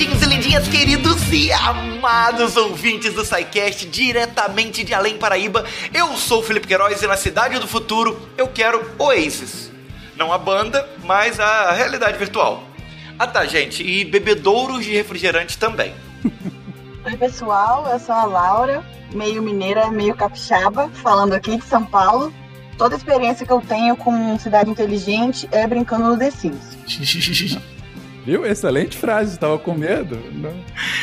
lindinhos e lindinhas, queridos e amados ouvintes do SciCast, diretamente de Além Paraíba. Eu sou o Felipe Queiroz e na Cidade do Futuro eu quero Oasis. Não a banda, mas a realidade virtual. Ah tá, gente, e bebedouros de refrigerante também. Oi, pessoal, eu sou a Laura, meio mineira, meio capixaba, falando aqui de São Paulo. Toda a experiência que eu tenho com cidade inteligente é brincando no The Sims. Viu? Excelente frase, estava com medo. Não,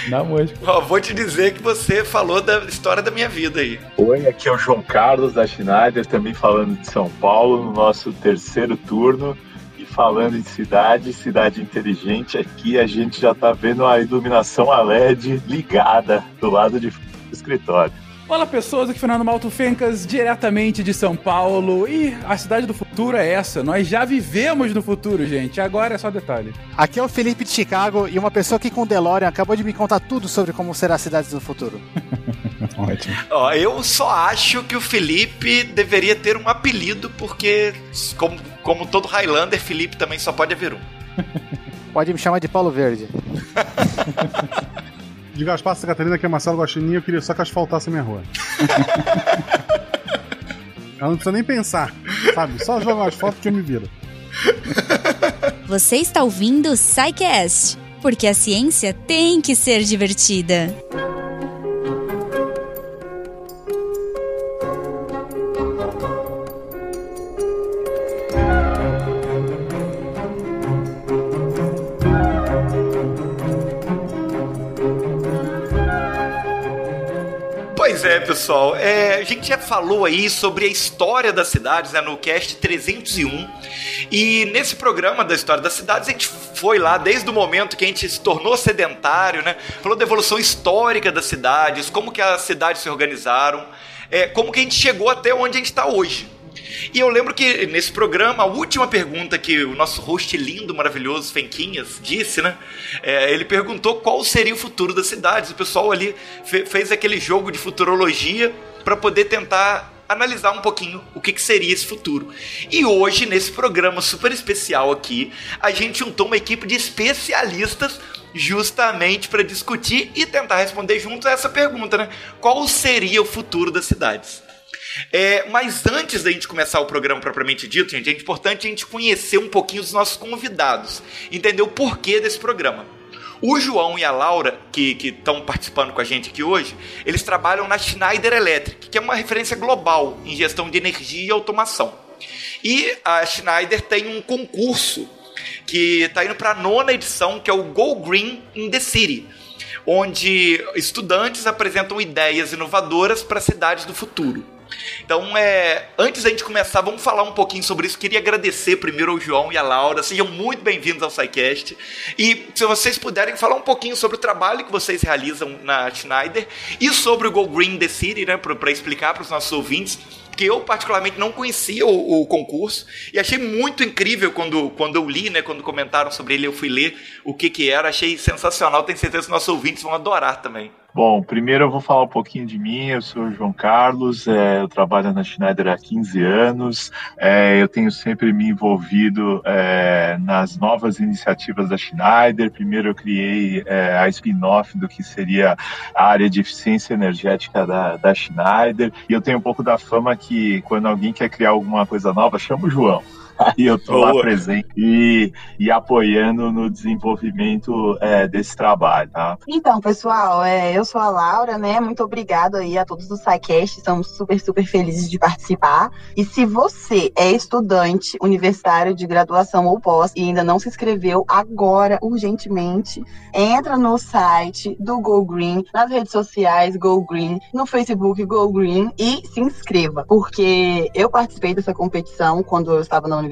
não mosca. Ó, vou te dizer que você falou da história da minha vida aí. Oi, aqui é o João Carlos da Schneider, também falando de São Paulo, no nosso terceiro turno. E falando em cidade, cidade inteligente, aqui a gente já tá vendo a iluminação a LED ligada do lado de fora do escritório. Olá pessoas, aqui é Fernando Malto Fencas, diretamente de São Paulo. E a cidade do futuro é essa. Nós já vivemos no futuro, gente. Agora é só detalhe. Aqui é o Felipe de Chicago e uma pessoa aqui com DeLorean acabou de me contar tudo sobre como será a cidade do futuro. Ótimo. Ó, eu só acho que o Felipe deveria ter um apelido, porque, como, como todo Highlander, Felipe também só pode haver um. Pode me chamar de Paulo Verde. De Gaspar Santa Catarina, que é Marcelo Guaxinim, eu queria só que asfaltasse a minha rua. Ela não precisa nem pensar, sabe? Só joga um asfalto que eu me viro. Você está ouvindo o SciCast, porque a ciência tem que ser divertida. É, pessoal. É, a gente já falou aí sobre a história das cidades né, no cast 301. E nesse programa da história das cidades, a gente foi lá desde o momento que a gente se tornou sedentário, né? Falou da evolução histórica das cidades, como que as cidades se organizaram, é, como que a gente chegou até onde a gente está hoje. E eu lembro que nesse programa, a última pergunta que o nosso host lindo, maravilhoso, Fenquinhas, disse, né? É, ele perguntou qual seria o futuro das cidades. O pessoal ali fe fez aquele jogo de futurologia para poder tentar analisar um pouquinho o que, que, seria esse futuro. E hoje, nesse programa super especial aqui, a gente juntou uma equipe de especialistas justamente para discutir e tentar responder juntos essa pergunta, né? Qual seria o futuro das cidades? É, mas antes da gente começar o programa propriamente dito, gente, é importante a gente conhecer um pouquinho os nossos convidados, entender o porquê desse programa. O João e a Laura, que estão participando com a gente aqui hoje, eles trabalham na Schneider Electric, que é uma referência global em gestão de energia e automação. E a Schneider tem um concurso que está indo para a nona edição, que é o Go Green in the City, onde estudantes apresentam ideias inovadoras para cidades do futuro. Então, é, antes da gente começar, vamos falar um pouquinho sobre isso. Queria agradecer primeiro ao João e à Laura. Sejam muito bem-vindos ao SciCast. E se vocês puderem falar um pouquinho sobre o trabalho que vocês realizam na Schneider e sobre o Go Green The City, né, para explicar para os nossos ouvintes que eu particularmente não conhecia o, o, concurso e achei muito incrível quando, quando eu li, né, quando comentaram sobre ele, eu fui ler o que que era, achei sensacional, tenho certeza que nossos ouvintes vão adorar também. Bom, primeiro eu vou falar um pouquinho de mim. Eu sou o João Carlos, é, eu trabalho na Schneider há 15 anos. É, eu tenho sempre me envolvido é, nas novas iniciativas da Schneider. Primeiro eu criei é, a spin-off do que seria a área de eficiência energética da, da Schneider. E eu tenho um pouco da fama que quando alguém quer criar alguma coisa nova, chama o João. Aí eu tô lá presente e, e apoiando no desenvolvimento é, desse trabalho, tá? Então, pessoal, é, eu sou a Laura, né? Muito obrigada aí a todos do SciCast, estamos super, super felizes de participar. E se você é estudante universitário de graduação ou pós e ainda não se inscreveu, agora, urgentemente, entra no site do Go Green, nas redes sociais Go Green, no Facebook Go Green e se inscreva, porque eu participei dessa competição quando eu estava na universidade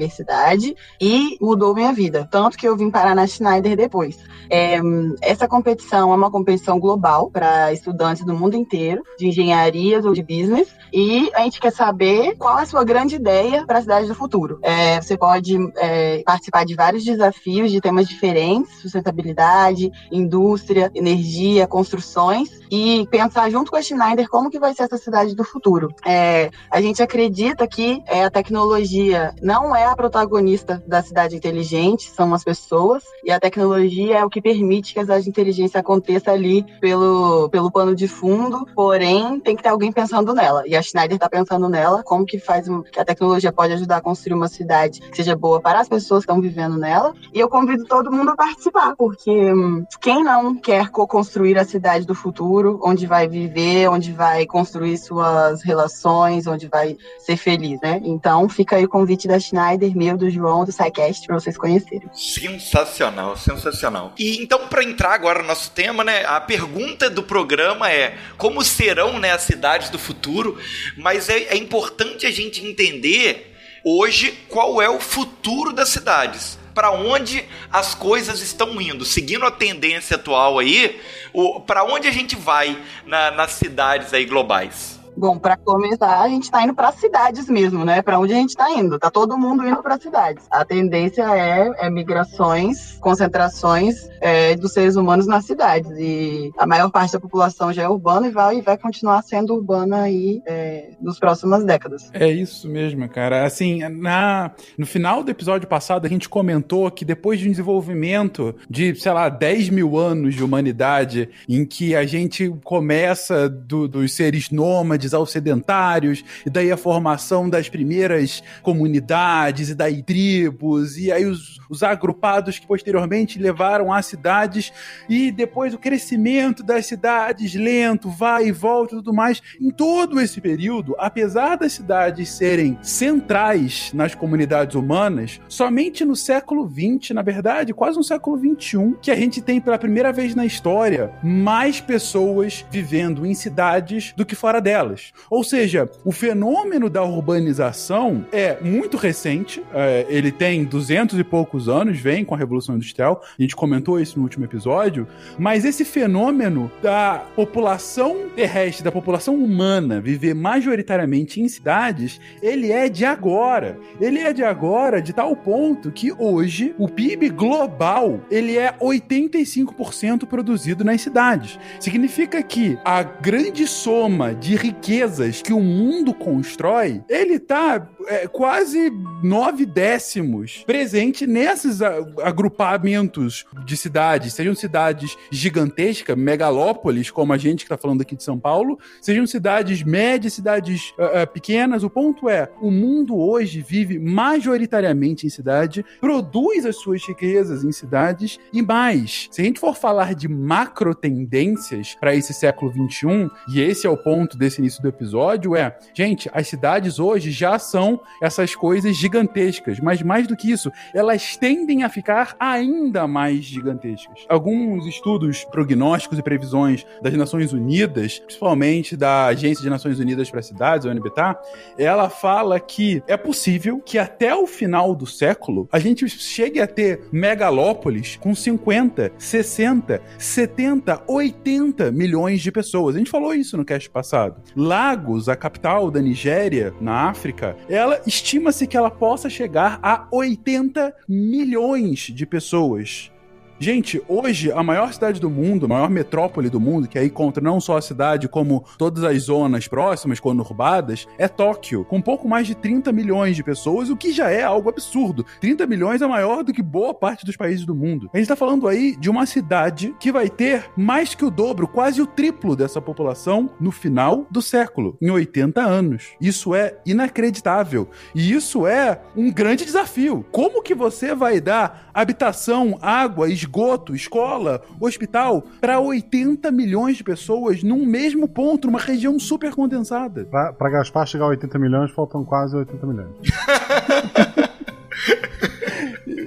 e mudou minha vida. Tanto que eu vim parar na Schneider depois. É, essa competição é uma competição global para estudantes do mundo inteiro, de engenharias ou de business, e a gente quer saber qual é a sua grande ideia para a cidade do futuro. É, você pode é, participar de vários desafios de temas diferentes, sustentabilidade, indústria, energia, construções, e pensar junto com a Schneider como que vai ser essa cidade do futuro. É, a gente acredita que é, a tecnologia não é a protagonista da cidade inteligente, são as pessoas, e a tecnologia é o que permite que a cidade inteligência aconteça ali pelo, pelo pano de fundo, porém tem que ter alguém pensando nela. E a Schneider está pensando nela, como que faz que a tecnologia pode ajudar a construir uma cidade que seja boa para as pessoas que estão vivendo nela. E eu convido todo mundo a participar, porque hum, quem não quer co-construir a cidade do futuro, onde vai viver, onde vai construir suas relações, onde vai ser feliz, né? Então fica aí o convite da Schneider, meu, do João, do SciCast, para vocês conhecerem. Sensacional, sensacional. E então, para entrar agora no nosso tema, né? A pergunta do programa é como serão né, as cidades do futuro, mas é, é importante a gente entender hoje qual é o futuro das cidades para onde as coisas estão indo. Seguindo a tendência atual aí, para onde a gente vai na, nas cidades aí globais? Bom, para começar, a gente está indo para cidades mesmo, né? Para onde a gente está indo? Tá todo mundo indo para cidades. A tendência é, é migrações, concentrações é, dos seres humanos nas cidades. E a maior parte da população já é urbana e vai, e vai continuar sendo urbana aí é, nos próximas décadas. É isso mesmo, cara. Assim, na, no final do episódio passado, a gente comentou que depois de um desenvolvimento de, sei lá, 10 mil anos de humanidade, em que a gente começa do, dos seres nômades cidades aos sedentários, e daí a formação das primeiras comunidades, e daí tribos, e aí os, os agrupados que posteriormente levaram às cidades, e depois o crescimento das cidades lento, vai e volta e tudo mais. Em todo esse período, apesar das cidades serem centrais nas comunidades humanas, somente no século XX, na verdade, quase no século XXI, que a gente tem pela primeira vez na história mais pessoas vivendo em cidades do que fora delas. Ou seja, o fenômeno da urbanização é muito recente, é, ele tem duzentos e poucos anos, vem com a Revolução Industrial, a gente comentou isso no último episódio, mas esse fenômeno da população terrestre, da população humana viver majoritariamente em cidades, ele é de agora. Ele é de agora de tal ponto que hoje o PIB global, ele é 85% produzido nas cidades. Significa que a grande soma de riqueza riquezas que o mundo constrói, ele tá é, quase nove décimos presente nesses agrupamentos de cidades, sejam cidades gigantescas, megalópolis, como a gente que está falando aqui de São Paulo, sejam cidades médias, cidades uh, uh, pequenas. O ponto é, o mundo hoje vive majoritariamente em cidade, produz as suas riquezas em cidades e mais. Se a gente for falar de macro tendências para esse século 21, e esse é o ponto desse início do episódio, é, gente, as cidades hoje já são essas coisas gigantescas. Mas mais do que isso, elas tendem a ficar ainda mais gigantescas. Alguns estudos prognósticos e previsões das Nações Unidas, principalmente da Agência de Nações Unidas para Cidades, a UNBTA, ela fala que é possível que até o final do século a gente chegue a ter megalópolis com 50, 60, 70, 80 milhões de pessoas. A gente falou isso no cast passado. Lagos, a capital da Nigéria, na África, ela estima-se que ela possa chegar a 80 milhões de pessoas. Gente, hoje a maior cidade do mundo, a maior metrópole do mundo, que aí conta não só a cidade como todas as zonas próximas, conurbadas, é Tóquio, com pouco mais de 30 milhões de pessoas, o que já é algo absurdo. 30 milhões é maior do que boa parte dos países do mundo. A gente tá falando aí de uma cidade que vai ter mais que o dobro, quase o triplo dessa população no final do século, em 80 anos. Isso é inacreditável. E isso é um grande desafio. Como que você vai dar habitação, água, esgoto, esgoto, escola, hospital, para 80 milhões de pessoas num mesmo ponto, numa região super condensada. Para Gaspar chegar a 80 milhões, faltam quase 80 milhões.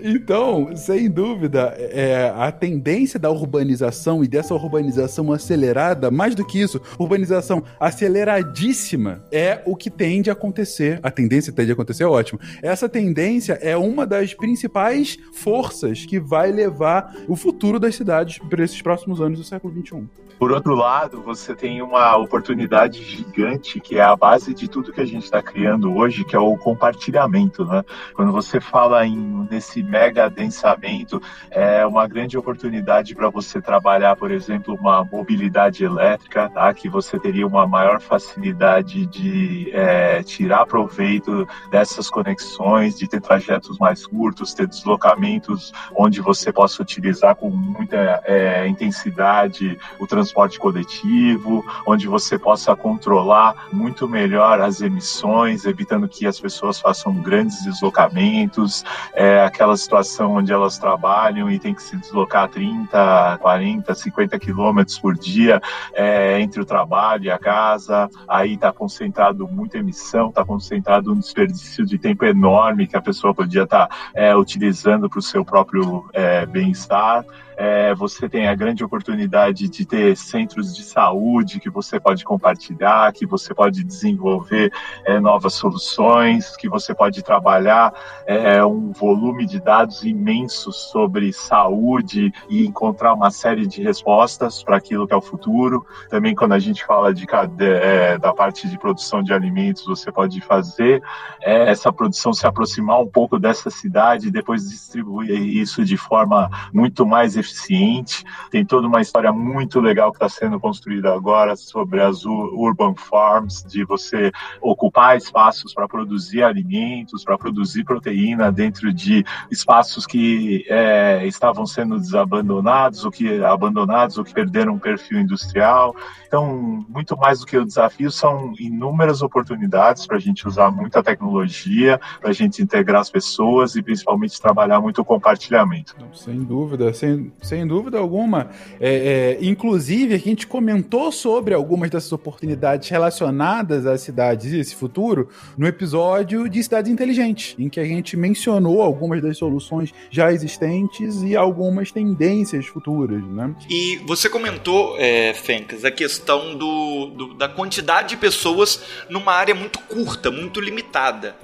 Então, sem dúvida, é, a tendência da urbanização e dessa urbanização acelerada, mais do que isso, urbanização aceleradíssima, é o que tende a acontecer. A tendência tende a acontecer, é ótimo. Essa tendência é uma das principais forças que vai levar o futuro das cidades para esses próximos anos do século XXI. Por outro lado, você tem uma oportunidade gigante que é a base de tudo que a gente está criando hoje, que é o compartilhamento, né? Quando você fala em, nesse mega adensamento, é uma grande oportunidade para você trabalhar, por exemplo, uma mobilidade elétrica, tá? que você teria uma maior facilidade de é, tirar proveito dessas conexões, de ter trajetos mais curtos, ter deslocamentos onde você possa utilizar com muita é, intensidade o transporte coletivo, onde você possa controlar muito melhor as emissões, evitando que as pessoas façam grandes deslocamentos, é, aquela situação onde elas trabalham e tem que se deslocar 30, 40, 50 quilômetros por dia é, entre o trabalho e a casa, aí está concentrado muita emissão, está concentrado um desperdício de tempo enorme que a pessoa podia estar tá, é, utilizando para o seu próprio é, bem-estar é, você tem a grande oportunidade de ter centros de saúde que você pode compartilhar, que você pode desenvolver é, novas soluções, que você pode trabalhar é, um volume de dados imenso sobre saúde e encontrar uma série de respostas para aquilo que é o futuro. Também quando a gente fala de, é, da parte de produção de alimentos, você pode fazer é, essa produção se aproximar um pouco dessa cidade e depois distribuir isso de forma muito mais eficiente eficiente. Tem toda uma história muito legal que está sendo construída agora sobre as urban farms, de você ocupar espaços para produzir alimentos, para produzir proteína dentro de espaços que é, estavam sendo desabandonados, ou que abandonados, ou que perderam um perfil industrial. Então, muito mais do que o desafio, são inúmeras oportunidades para a gente usar muita tecnologia, para a gente integrar as pessoas e principalmente trabalhar muito o compartilhamento. Sem dúvida, sem, sem dúvida alguma. É, é, inclusive, a gente comentou sobre algumas dessas oportunidades relacionadas às cidades e esse futuro no episódio de Cidades Inteligentes, em que a gente mencionou algumas das soluções já existentes e algumas tendências futuras, né? E você comentou, é, Fencas, a questão do, do, da quantidade de pessoas numa área muito curta, muito limitada.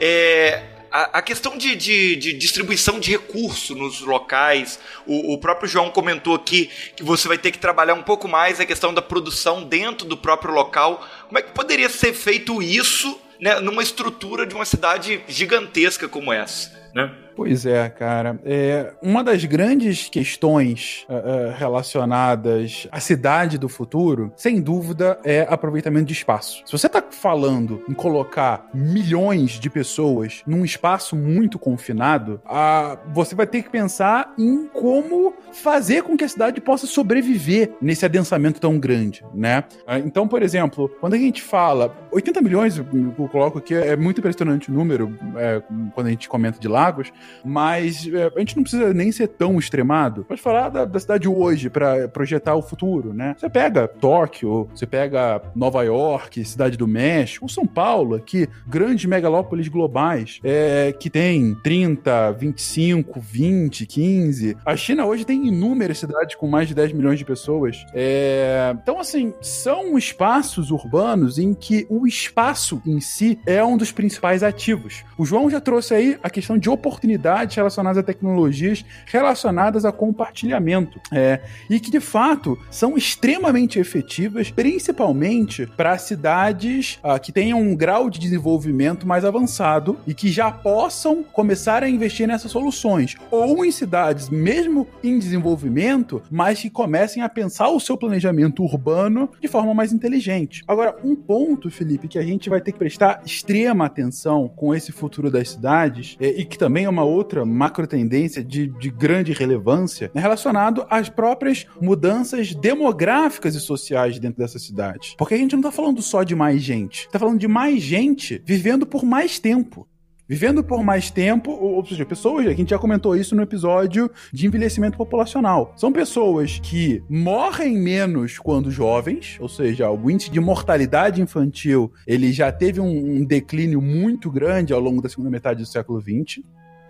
É, a, questão de, de, de, distribuição de recurso nos locais, o, o, próprio João comentou aqui que você vai ter que trabalhar um pouco mais a questão da produção dentro do próprio local. Como é que poderia ser feito isso né, numa estrutura de uma cidade gigantesca como essa? Né? Pois é, cara. É, uma das grandes questões uh, uh, relacionadas à cidade do futuro, sem dúvida, é aproveitamento de espaço. Se você está falando em colocar milhões de pessoas num espaço muito confinado, uh, você vai ter que pensar em como fazer com que a cidade possa sobreviver nesse adensamento tão grande, né? então, por exemplo, quando a gente fala 80 milhões, eu coloco aqui, é muito impressionante o número é, quando a gente comenta de lagos, mas é, a gente não precisa nem ser tão extremado. Pode falar da, da cidade hoje para projetar o futuro, né? Você pega Tóquio, você pega Nova York, Cidade do México, São Paulo, aqui, grandes megalópolis globais, é, que tem 30, 25, 20, 15. A China hoje tem inúmeras cidades com mais de 10 milhões de pessoas. É, então, assim, são espaços urbanos em que o espaço em si é um dos principais ativos. O João já trouxe aí a questão de oportunidade oportunidades relacionadas a tecnologias relacionadas a compartilhamento. É, e que, de fato, são extremamente efetivas, principalmente para cidades uh, que tenham um grau de desenvolvimento mais avançado e que já possam começar a investir nessas soluções. Ou em cidades, mesmo em desenvolvimento, mas que comecem a pensar o seu planejamento urbano de forma mais inteligente. Agora, um ponto, Felipe, que a gente vai ter que prestar extrema atenção com esse futuro das cidades, é, e que também é uma outra macro tendência de, de grande relevância é relacionado às próprias mudanças demográficas e sociais dentro dessa cidade. Porque a gente não está falando só de mais gente, está falando de mais gente vivendo por mais tempo. Vivendo por mais tempo, ou seja, pessoas, a gente já comentou isso no episódio de envelhecimento populacional. São pessoas que morrem menos quando jovens, ou seja, o índice de mortalidade infantil ele já teve um, um declínio muito grande ao longo da segunda metade do século XX.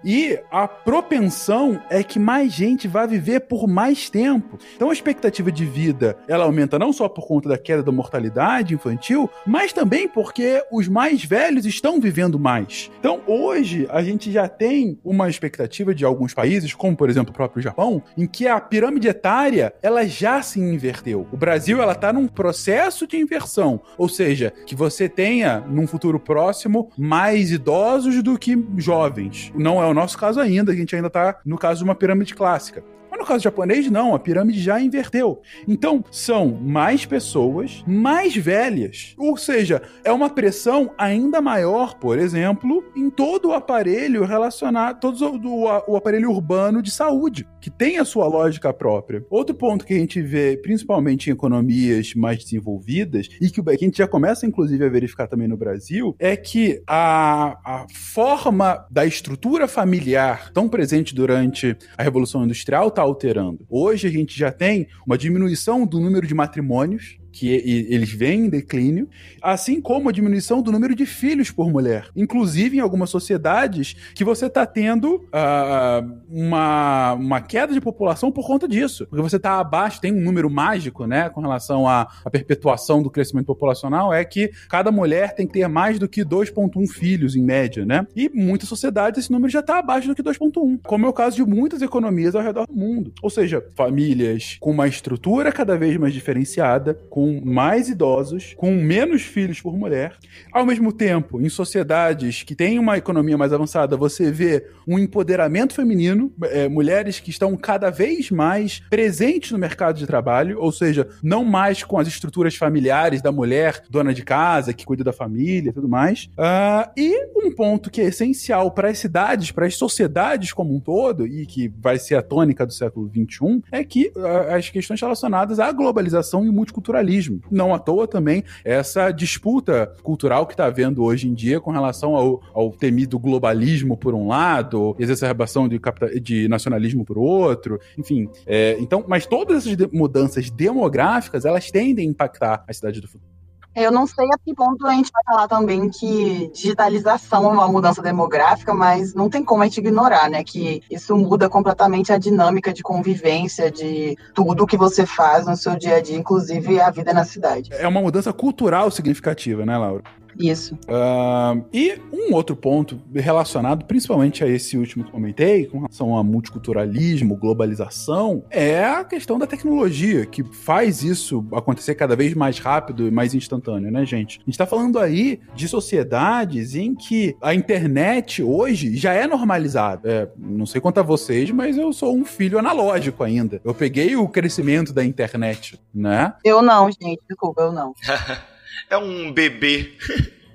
E a propensão é que mais gente vai viver por mais tempo. Então a expectativa de vida, ela aumenta não só por conta da queda da mortalidade infantil, mas também porque os mais velhos estão vivendo mais. Então hoje a gente já tem uma expectativa de alguns países, como por exemplo o próprio Japão, em que a pirâmide etária, ela já se inverteu. O Brasil ela tá num processo de inversão, ou seja, que você tenha num futuro próximo mais idosos do que jovens. Não é o nosso caso ainda, a gente ainda tá no caso de uma pirâmide clássica. Mas no caso japonês, não, a pirâmide já inverteu. Então, são mais pessoas mais velhas. Ou seja, é uma pressão ainda maior, por exemplo, em todo o aparelho relacionado, todo o, o aparelho urbano de saúde, que tem a sua lógica própria. Outro ponto que a gente vê, principalmente em economias mais desenvolvidas, e que a gente já começa, inclusive, a verificar também no Brasil, é que a, a forma da estrutura familiar tão presente durante a Revolução Industrial está alterando. Hoje a gente já tem uma diminuição do número de matrimônios, que eles vêm em declínio, assim como a diminuição do número de filhos por mulher. Inclusive, em algumas sociedades, que você está tendo uh, uma, uma queda de população por conta disso. Porque você está abaixo, tem um número mágico, né, com relação à, à perpetuação do crescimento populacional, é que cada mulher tem que ter mais do que 2,1 filhos, em média, né? E muitas sociedades esse número já está abaixo do que 2,1, como é o caso de muitas economias ao redor do mundo. Ou seja, famílias com uma estrutura cada vez mais diferenciada, com com mais idosos, com menos filhos por mulher. Ao mesmo tempo, em sociedades que têm uma economia mais avançada, você vê um empoderamento feminino, é, mulheres que estão cada vez mais presentes no mercado de trabalho, ou seja, não mais com as estruturas familiares da mulher, dona de casa, que cuida da família e tudo mais. Uh, e um ponto que é essencial para as cidades, para as sociedades como um todo, e que vai ser a tônica do século XXI, é que uh, as questões relacionadas à globalização e multiculturalismo não à toa também essa disputa cultural que está havendo hoje em dia com relação ao, ao temido globalismo por um lado, exacerbação de, de nacionalismo por outro, enfim. É, então, mas todas essas mudanças demográficas elas tendem a impactar a cidade do futuro. Eu não sei a que ponto a gente vai falar também que digitalização é uma mudança demográfica, mas não tem como a gente ignorar, né? Que isso muda completamente a dinâmica de convivência, de tudo que você faz no seu dia a dia, inclusive a vida na cidade. É uma mudança cultural significativa, né, Laura? Isso. Uh, e um outro ponto relacionado principalmente a esse último que comentei, com relação a multiculturalismo, globalização, é a questão da tecnologia, que faz isso acontecer cada vez mais rápido e mais instantâneo, né, gente? A gente tá falando aí de sociedades em que a internet hoje já é normalizada. É, não sei quanto a vocês, mas eu sou um filho analógico ainda. Eu peguei o crescimento da internet, né? Eu não, gente, desculpa, eu não. é um bebê.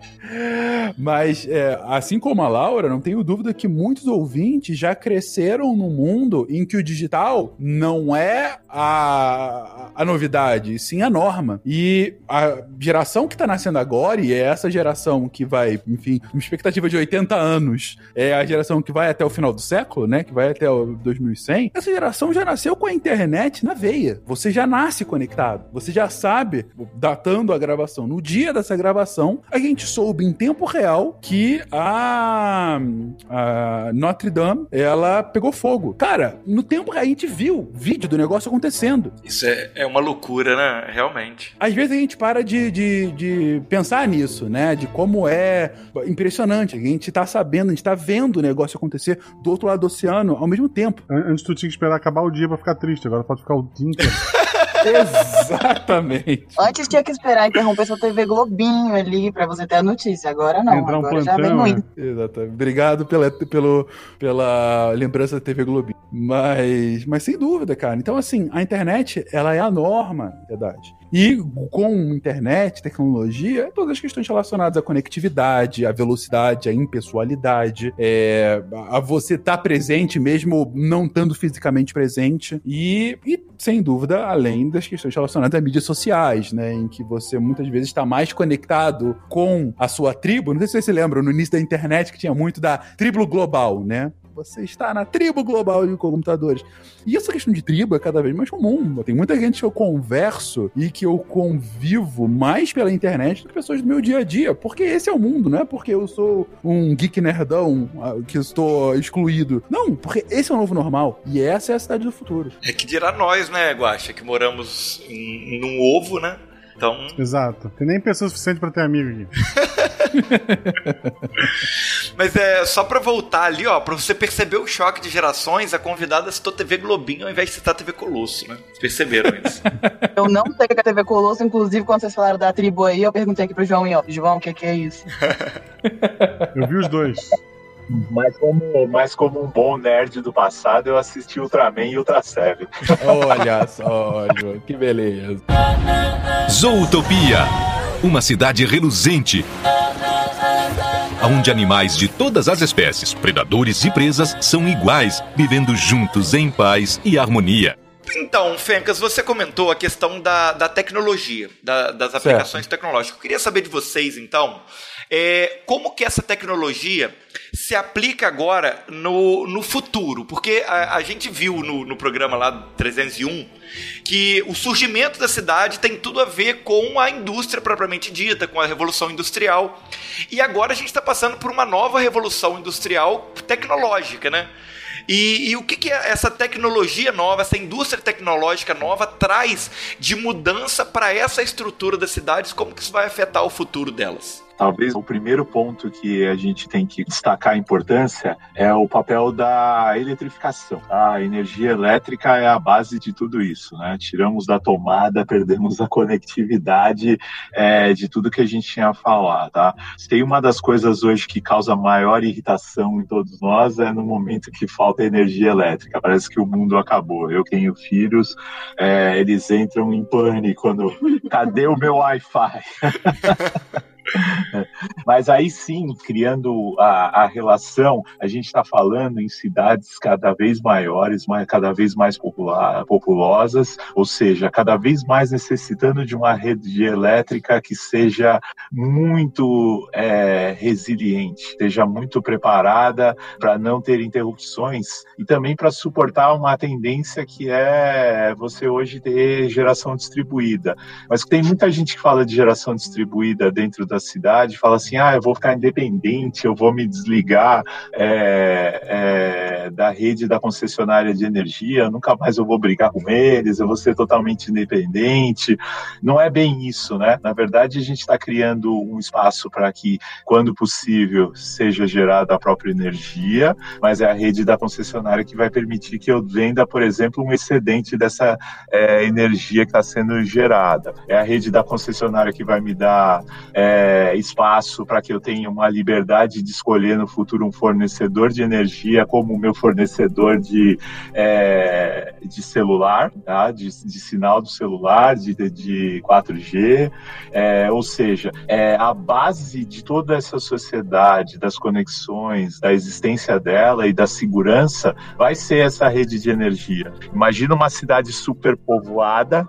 Mas, é, assim como a Laura, não tenho dúvida que muitos ouvintes já cresceram num mundo em que o digital não é a, a novidade, sim a norma. E a geração que está nascendo agora, e é essa geração que vai, enfim, uma expectativa de 80 anos, é a geração que vai até o final do século, né? Que vai até o 2100. Essa geração já nasceu com a internet na veia. Você já nasce conectado. Você já sabe, datando a gravação. No dia dessa gravação, a gente soube em tempo real que a, a Notre Dame, ela pegou fogo. Cara, no tempo real a gente viu vídeo do negócio acontecendo. Isso é, é uma loucura, né? Realmente. Às vezes a gente para de, de, de pensar nisso, né? De como é impressionante. A gente tá sabendo, a gente tá vendo o negócio acontecer do outro lado do oceano ao mesmo tempo. Antes tu tinha que esperar acabar o dia pra ficar triste, agora pode ficar o dia inteiro. Exatamente. Antes tinha que esperar interromper sua TV Globinho ali pra você ter a notícia. Agora não. Entrar agora um já vem muito. Exatamente. Obrigado pela, pelo, pela lembrança da TV Globinho. Mas, mas sem dúvida, cara. Então, assim, a internet, ela é a norma, na verdade. E com internet, tecnologia, todas as questões relacionadas à conectividade, à velocidade, à impessoalidade, é, a você estar tá presente mesmo não estando fisicamente presente. E, e, sem dúvida, além das questões relacionadas a mídias sociais, né? Em que você muitas vezes está mais conectado com a sua tribo. Não sei se vocês se lembram, no início da internet que tinha muito da tribo global, né? Você está na tribo global de computadores. E essa questão de tribo é cada vez mais comum. Tem muita gente que eu converso e que eu convivo mais pela internet do que pessoas do meu dia a dia. Porque esse é o mundo, não é porque eu sou um geek nerdão ah, que estou excluído. Não, porque esse é o novo normal. E essa é a cidade do futuro. É que dirá nós, né, Guacha, que moramos num ovo, né? Então... Exato. Tem nem pessoa suficiente para ter amigo aqui. Mas é só pra voltar ali, ó, pra você perceber o choque de gerações, a convidada citou TV Globinho ao invés de citar TV Colosso, né? Vocês perceberam isso? eu não sei o que é TV Colosso, inclusive quando vocês falaram da tribo aí, eu perguntei aqui pro João e ó, João, o que, que é isso? eu vi os dois. Mas como, mas como um bom nerd do passado, eu assisti Ultraman e Ultra Seven. Olha só, que beleza. Zootopia, uma cidade reluzente, onde animais de todas as espécies, predadores e presas, são iguais, vivendo juntos em paz e harmonia. Então, Fencas, você comentou a questão da, da tecnologia, da, das aplicações tecnológicas. Eu queria saber de vocês, então, é, como que essa tecnologia se aplica agora no, no futuro? Porque a, a gente viu no, no programa lá 301 que o surgimento da cidade tem tudo a ver com a indústria propriamente dita, com a revolução industrial. E agora a gente está passando por uma nova revolução industrial tecnológica, né? E, e o que, que essa tecnologia nova, essa indústria tecnológica nova traz de mudança para essa estrutura das cidades? Como que isso vai afetar o futuro delas? Talvez o primeiro ponto que a gente tem que destacar a importância é o papel da eletrificação. A energia elétrica é a base de tudo isso, né? Tiramos da tomada, perdemos a conectividade é, de tudo que a gente tinha a falar, tá? Tem uma das coisas hoje que causa maior irritação em todos nós é no momento que falta energia elétrica. Parece que o mundo acabou. Eu tenho filhos, é, eles entram em pânico quando cadê o meu Wi-Fi? Mas aí sim, criando a, a relação, a gente está falando em cidades cada vez maiores, cada vez mais popular, populosas, ou seja, cada vez mais necessitando de uma rede elétrica que seja muito é, resiliente, esteja muito preparada para não ter interrupções e também para suportar uma tendência que é você hoje ter geração distribuída. Mas tem muita gente que fala de geração distribuída dentro da cidade fala assim: ah, eu vou ficar independente, eu vou me desligar é, é, da rede da concessionária de energia, nunca mais eu vou brigar com eles, eu vou ser totalmente independente. Não é bem isso, né? Na verdade, a gente está criando um espaço para que, quando possível, seja gerada a própria energia, mas é a rede da concessionária que vai permitir que eu venda, por exemplo, um excedente dessa é, energia que está sendo gerada. É a rede da concessionária que vai me dar é, é, espaço para que eu tenha uma liberdade de escolher no futuro um fornecedor de energia como o meu fornecedor de, é, de celular, tá? de, de, sinal do celular, de, de 4G, é, ou seja, a base de toda essa sociedade, das conexões, da existência dela e da segurança, vai ser essa rede de energia. Imagina uma cidade superpovoada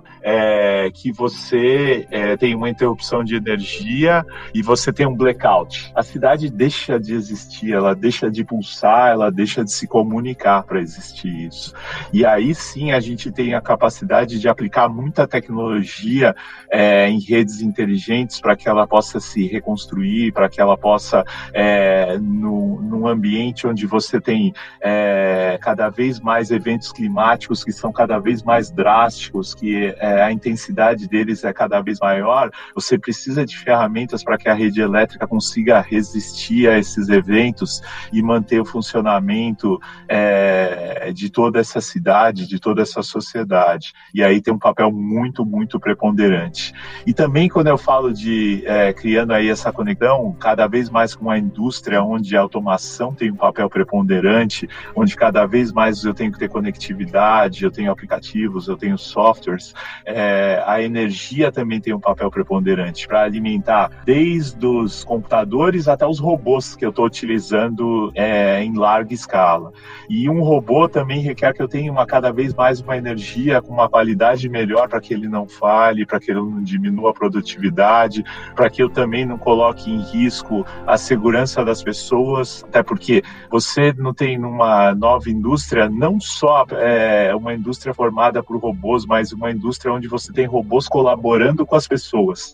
que você tem uma interrupção de energia e você tem um blackout. A cidade deixa de existir, ela deixa de pulsar, ela deixa de se comunicar para existir isso. E aí sim a gente tem a capacidade de aplicar muita tecnologia é, em redes inteligentes para que ela possa se reconstruir, para que ela possa, é, no, num ambiente onde você tem é, cada vez mais eventos climáticos que são cada vez mais drásticos, que é, a intensidade deles é cada vez maior, você precisa de ferramentas para que a rede elétrica consiga resistir a esses eventos e manter o funcionamento é, de toda essa cidade, de toda essa sociedade. E aí tem um papel muito, muito preponderante. E também quando eu falo de é, criando aí essa conexão, cada vez mais com a indústria onde a automação tem um papel preponderante, onde cada vez mais eu tenho que ter conectividade, eu tenho aplicativos, eu tenho softwares, é, a energia também tem um papel preponderante para alimentar desde os computadores até os robôs que eu estou utilizando é, em larga escala. E um robô também requer que eu tenha uma, cada vez mais uma energia com uma qualidade melhor para que ele não falhe, para que ele não diminua a produtividade, para que eu também não coloque em risco a segurança das pessoas, até porque você não tem numa nova indústria não só é, uma indústria formada por robôs, mas uma indústria onde você tem robôs colaborando com as pessoas.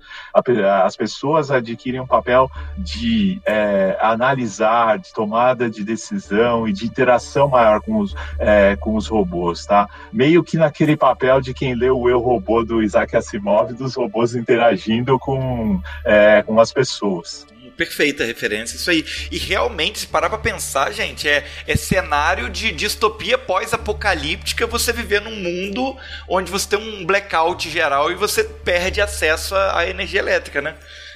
As pessoas adquirem um papel de é, analisar, de tomada de decisão e de interação maior com os, é, com os robôs, tá? Meio que naquele papel de quem leu o Eu Robô do Isaac Asimov, dos robôs interagindo com, é, com as pessoas. Perfeita referência, isso aí. E realmente, se parar pra pensar, gente, é, é cenário de distopia pós-apocalíptica você viver num mundo onde você tem um blackout geral e você perde acesso à energia elétrica, né?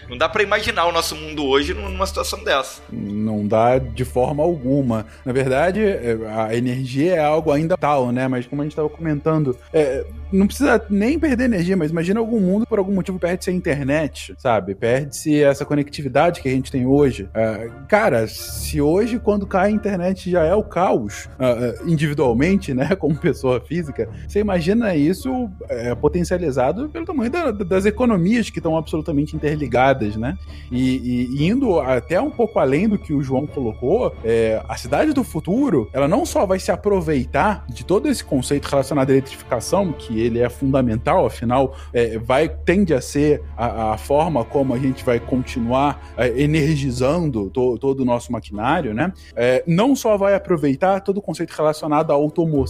Não dá para imaginar o nosso mundo hoje numa situação dessa. Não dá de forma alguma. Na verdade, é, a energia é algo ainda tal, né? Mas como a gente estava comentando, é, não precisa nem perder energia, mas imagina algum mundo por algum motivo perde-se a internet, sabe? Perde-se essa conectividade que a gente tem hoje. É, cara, se hoje, quando cai a internet, já é o caos, uh, individualmente, né? Como pessoa física, você imagina isso é, potencializado pelo tamanho da, das economias que estão absolutamente interligadas, né? E, e, indo até um pouco além do que o João colocou, é, a cidade do futuro, ela não só vai se aproveitar de todo esse conceito relacionado à eletrificação, que ele é fundamental, afinal, é, vai tende a ser a, a, forma como a gente vai continuar é, energizando to, todo o nosso maquinário, né? É, não só vai aproveitar todo o conceito relacionado à, automo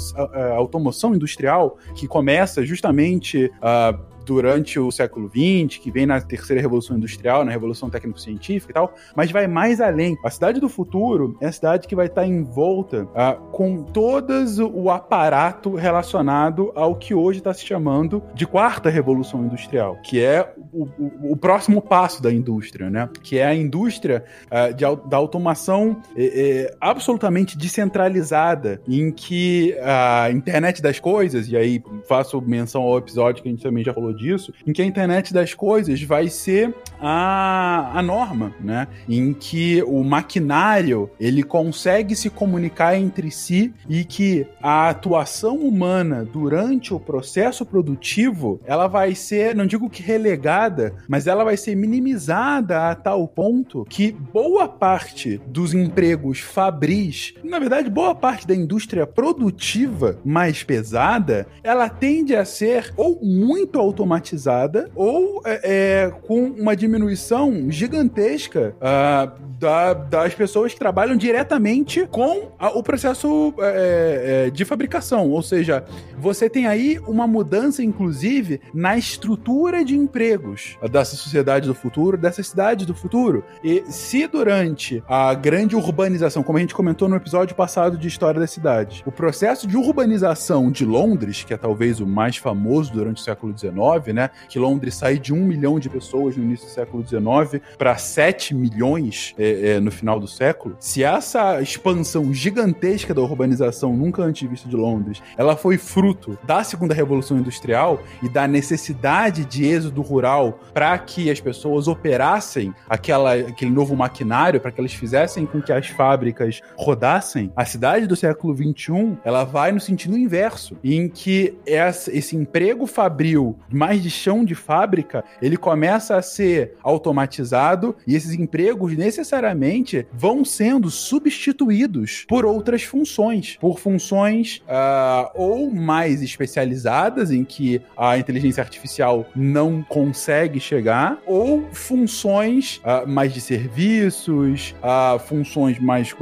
automoção industrial, que começa justamente uh, durante o século XX, que vem na terceira revolução industrial, na revolução técnico-científica e tal, mas vai mais além. A cidade do futuro é a cidade que vai estar envolta uh, com todas o aparato relacionado ao que hoje está se chamando de quarta revolução industrial, que é o, o, o, próximo passo da indústria, né? Que é a indústria uh, de, da automação é, é, absolutamente descentralizada, em que a internet das coisas, e aí faço menção ao episódio que a gente também já falou disso, em que a internet das coisas vai ser a, a norma, né? Em que o maquinário ele consegue se comunicar entre si e que a atuação humana durante o processo produtivo ela vai ser, não digo que relegada, mas ela vai ser minimizada a tal ponto que boa parte dos empregos fabris, na verdade, boa parte da indústria produtiva mais pesada, ela tende a ser ou muito automatizada automatizada ou é, é, com uma diminuição gigantesca uh, da, das pessoas que trabalham diretamente com a, o processo é, é, de fabricação. Ou seja, você tem aí uma mudança, inclusive, na estrutura de empregos dessa sociedade do futuro, dessa cidade do futuro. E se durante a grande urbanização, como a gente comentou no episódio passado de História da Cidade, o processo de urbanização de Londres, que é talvez o mais famoso durante o século XIX, né? Que Londres sai de um milhão de pessoas no início do século XIX para 7 milhões é, é, no final do século. Se essa expansão gigantesca da urbanização nunca antes vista de Londres, ela foi fruto da segunda revolução industrial e da necessidade de êxodo rural para que as pessoas operassem aquela, aquele novo maquinário, para que elas fizessem com que as fábricas rodassem, a cidade do século XXI ela vai no sentido inverso, em que esse emprego fabril mais de chão de fábrica, ele começa a ser automatizado e esses empregos necessariamente vão sendo substituídos por outras funções, por funções uh, ou mais especializadas em que a inteligência artificial não consegue chegar, ou funções uh, mais de serviços, uh, funções mais,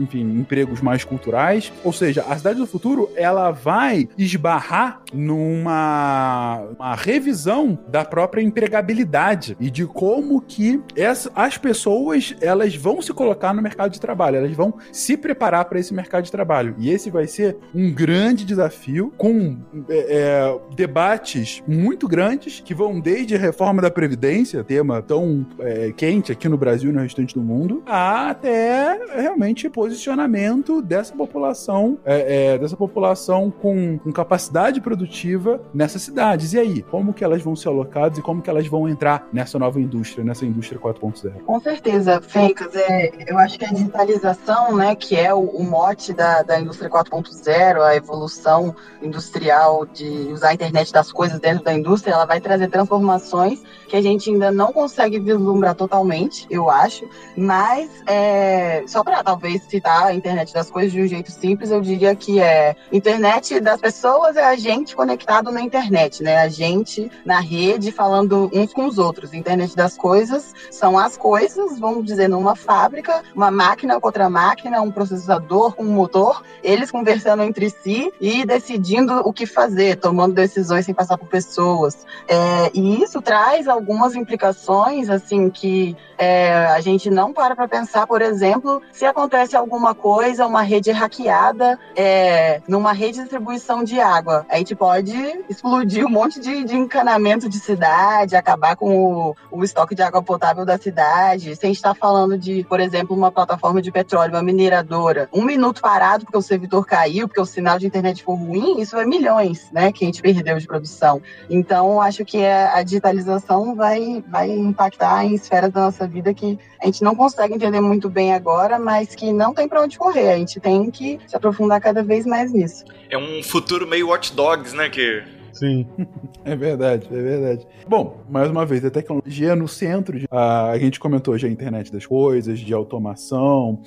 enfim, empregos mais culturais. Ou seja, a cidade do futuro ela vai esbarrar numa revisão da própria empregabilidade e de como que essa, as pessoas elas vão se colocar no mercado de trabalho, elas vão se preparar para esse mercado de trabalho. E esse vai ser um grande desafio com é, é, debates muito grandes que vão desde reforma da Previdência, tema tão é, quente aqui no Brasil e no restante do mundo, até realmente posicionamento dessa população, é, é, dessa população com, com capacidade produtiva nessas cidades. E aí, como que elas vão ser alocadas e como que elas vão entrar nessa nova indústria, nessa indústria 4.0? Com certeza, Fencas, é, eu acho que a digitalização, né, que é o, o mote da, da indústria 4.0, a evolução industrial de usar a internet das coisas dentro da indústria, ela vai trazer transformações que a gente ainda não consegue vislumbrar totalmente, eu acho, mas é, só para talvez citar a internet das coisas de um jeito simples, eu diria que é internet das pessoas é a gente conectado na internet, né? A gente gente na rede falando uns com os outros. Internet das coisas são as coisas, vamos dizer, numa fábrica, uma máquina com outra máquina, um processador com um motor, eles conversando entre si e decidindo o que fazer, tomando decisões sem passar por pessoas. É, e isso traz algumas implicações, assim, que é, a gente não para para pensar, por exemplo, se acontece alguma coisa, uma rede hackeada é, numa rede de distribuição de água. A gente pode explodir um monte de, de encanamento de cidade, acabar com o, o, estoque de água potável da cidade. Se a gente está falando de, por exemplo, uma plataforma de petróleo, uma mineradora, um minuto parado porque o servidor caiu, porque o sinal de internet foi ruim, isso é milhões, né, que a gente perdeu de produção. Então, acho que a digitalização vai, vai impactar em esferas da nossa vida que a gente não consegue entender muito bem agora, mas que não tem para onde correr. A gente tem que se aprofundar cada vez mais nisso. É um futuro meio Watch Dogs, né? Que Sim. é verdade, é verdade. Bom, mais uma vez, a tecnologia no centro. De, a, a gente comentou já a internet das coisas, de automação,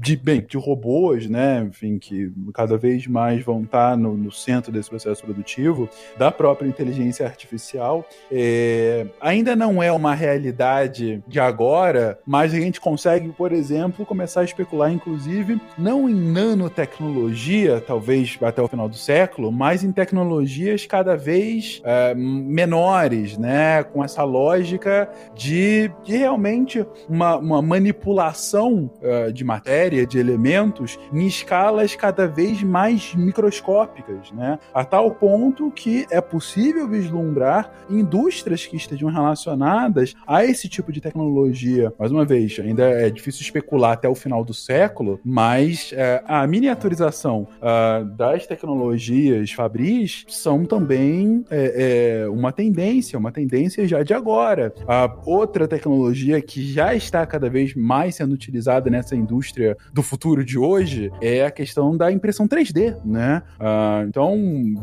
de, bem, de robôs, né? Enfim, que cada vez mais vão estar no, no centro desse processo produtivo, da própria inteligência artificial. É, ainda não é uma realidade de agora, mas a gente consegue, por exemplo, começar a especular, inclusive, não em nanotecnologia, talvez até o final do século, mas em tecnologias cada cada vez uh, menores, né? Com essa lógica de, de realmente uma, uma manipulação uh, de matéria, de elementos, em escalas cada vez mais microscópicas, né? A tal ponto que é possível vislumbrar indústrias que estejam relacionadas a esse tipo de tecnologia. Mais uma vez, ainda é difícil especular até o final do século, mas uh, a miniaturização das tecnologias fabris são também também é, é, uma tendência, uma tendência já de agora. A outra tecnologia que já está cada vez mais sendo utilizada nessa indústria do futuro de hoje é a questão da impressão 3D, né? Ah, então,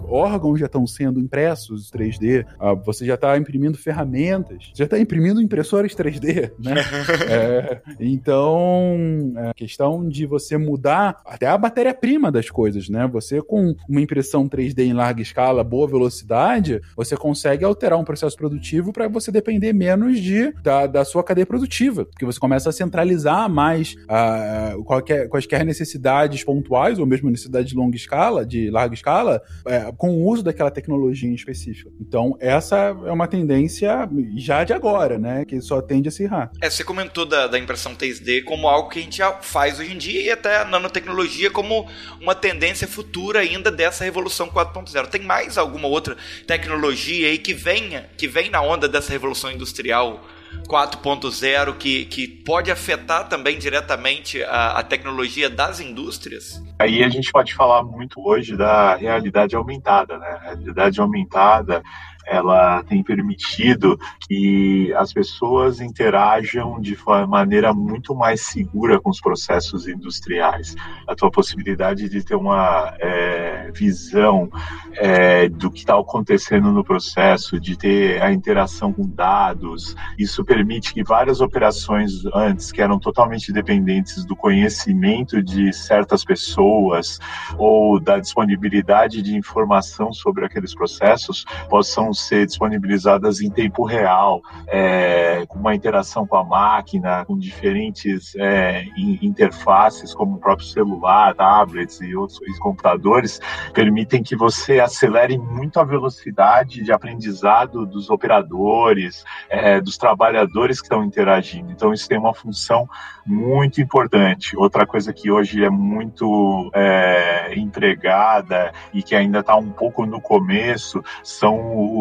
órgãos já estão sendo impressos 3D, ah, você já está imprimindo ferramentas, já está imprimindo impressoras 3D, né? é, então, é a questão de você mudar até a matéria-prima das coisas, né? Você com uma impressão 3D em larga escala, boa velocidade, você consegue alterar um processo produtivo para você depender menos de, da, da sua cadeia produtiva, porque você começa a centralizar mais uh, qualquer, quaisquer necessidades pontuais ou mesmo necessidades de longa escala, de larga escala, uh, com o uso daquela tecnologia em específico. Então, essa é uma tendência já de agora, né, que só tende a se errar. É, você comentou da, da impressão 3D como algo que a gente já faz hoje em dia e até a nanotecnologia como uma tendência futura ainda dessa revolução 4.0. Tem mais alguma outra tecnologia aí que venha, que vem na onda dessa revolução industrial 4.0 que, que pode afetar também diretamente a, a, tecnologia das indústrias? Aí a gente pode falar muito hoje da realidade aumentada, né? Realidade aumentada ela tem permitido que as pessoas interajam de maneira muito mais segura com os processos industriais. A tua possibilidade de ter uma é, visão é, do que está acontecendo no processo, de ter a interação com dados, isso permite que várias operações antes que eram totalmente dependentes do conhecimento de certas pessoas ou da disponibilidade de informação sobre aqueles processos possam ser disponibilizadas em tempo real, é, com uma interação com a máquina, com diferentes é, interfaces, como o próprio celular, tablets e outros e computadores, permitem que você acelere muito a velocidade de aprendizado dos operadores, é, dos trabalhadores que estão interagindo. Então, isso tem uma função muito importante. Outra coisa que hoje é muito é, empregada e que ainda está um pouco no começo são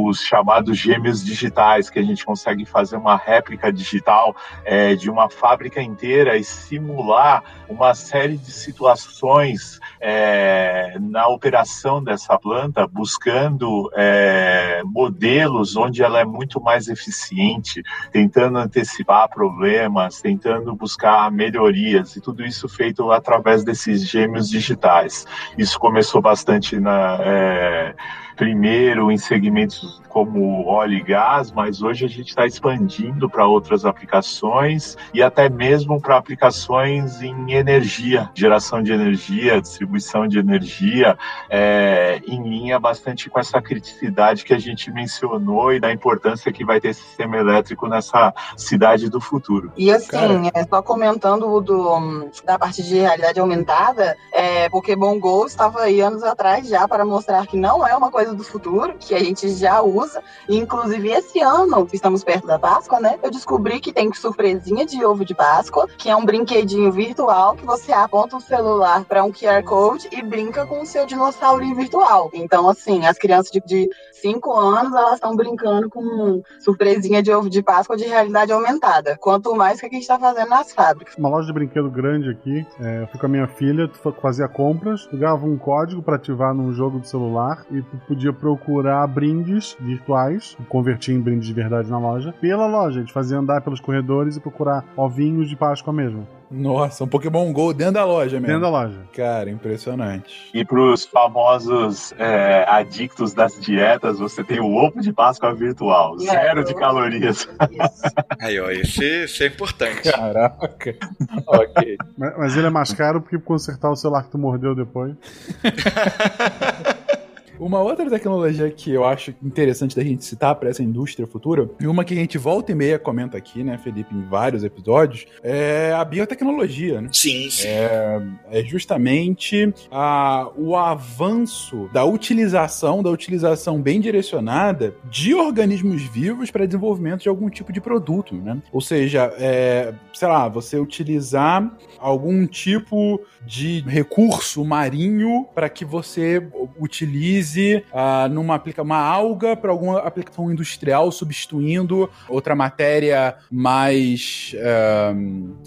os chamados gêmeos digitais, que a gente consegue fazer uma réplica digital é, de uma fábrica inteira e simular uma série de situações é, na operação dessa planta, buscando é, modelos onde ela é muito mais eficiente, tentando antecipar problemas, tentando buscar melhorias e tudo isso feito através desses gêmeos digitais. Isso começou bastante na, é, primeiro em segmentos como óleo e gás, mas hoje a gente está expandindo para outras aplicações e até mesmo para aplicações em energia, geração de energia, distribuição de energia, é, em linha bastante com essa criticidade que a gente mencionou e da importância que vai ter sistema elétrico nessa cidade do futuro. E assim, é, só comentando do, da parte de realidade aumentada, é, Pokémon GO estava aí anos atrás já para mostrar que não é uma coisa do futuro, que a gente já usa. Inclusive, esse ano, estamos perto da Páscoa, né? Eu descobri que tem surpresinha de ovo de Páscoa, que é um brinquedinho virtual que você aponta o celular para um QR Code e brinca com o seu dinossauro virtual. Então, assim, as crianças de 5 anos, elas estão brincando com surpresinha de ovo de Páscoa de realidade aumentada. Quanto mais que a gente está fazendo nas fábricas. Uma loja de brinquedo grande aqui, é, eu fui com a minha filha, tu fazia compras, pegava um código para ativar num jogo do celular e tu podia procurar brindes virtuais, convertir em brindes de verdade na loja, pela loja. A gente fazia andar pelos corredores e procurar ovinhos de Páscoa mesmo. Nossa, um Pokémon GO dentro da loja mesmo. Dentro da loja. Cara, impressionante. E para os famosos é, adictos das dietas, você tem o ovo de Páscoa virtual, É, zero eu- de calorias. Aí, ó, esse, esse é importante. Caraca. ok. Mas, mas ele é mais caro porque consertar o celular que tu mordeu depois. Uma outra tecnologia que eu acho interessante da gente citar para essa indústria futura, e uma que a gente volta e meia comenta aqui, né, Felipe, em vários episódios, é a biotecnologia, né? Sim, sim. É justamente a, o avanço da utilização, da utilização bem direcionada de organismos vivos para desenvolvimento de algum tipo de produto, né? Ou seja, é, sei lá, você utilizar algum tipo de recurso marinho para que você utilize ah, numa aplica uma alga para alguma aplicação industrial substituindo outra matéria mais ah,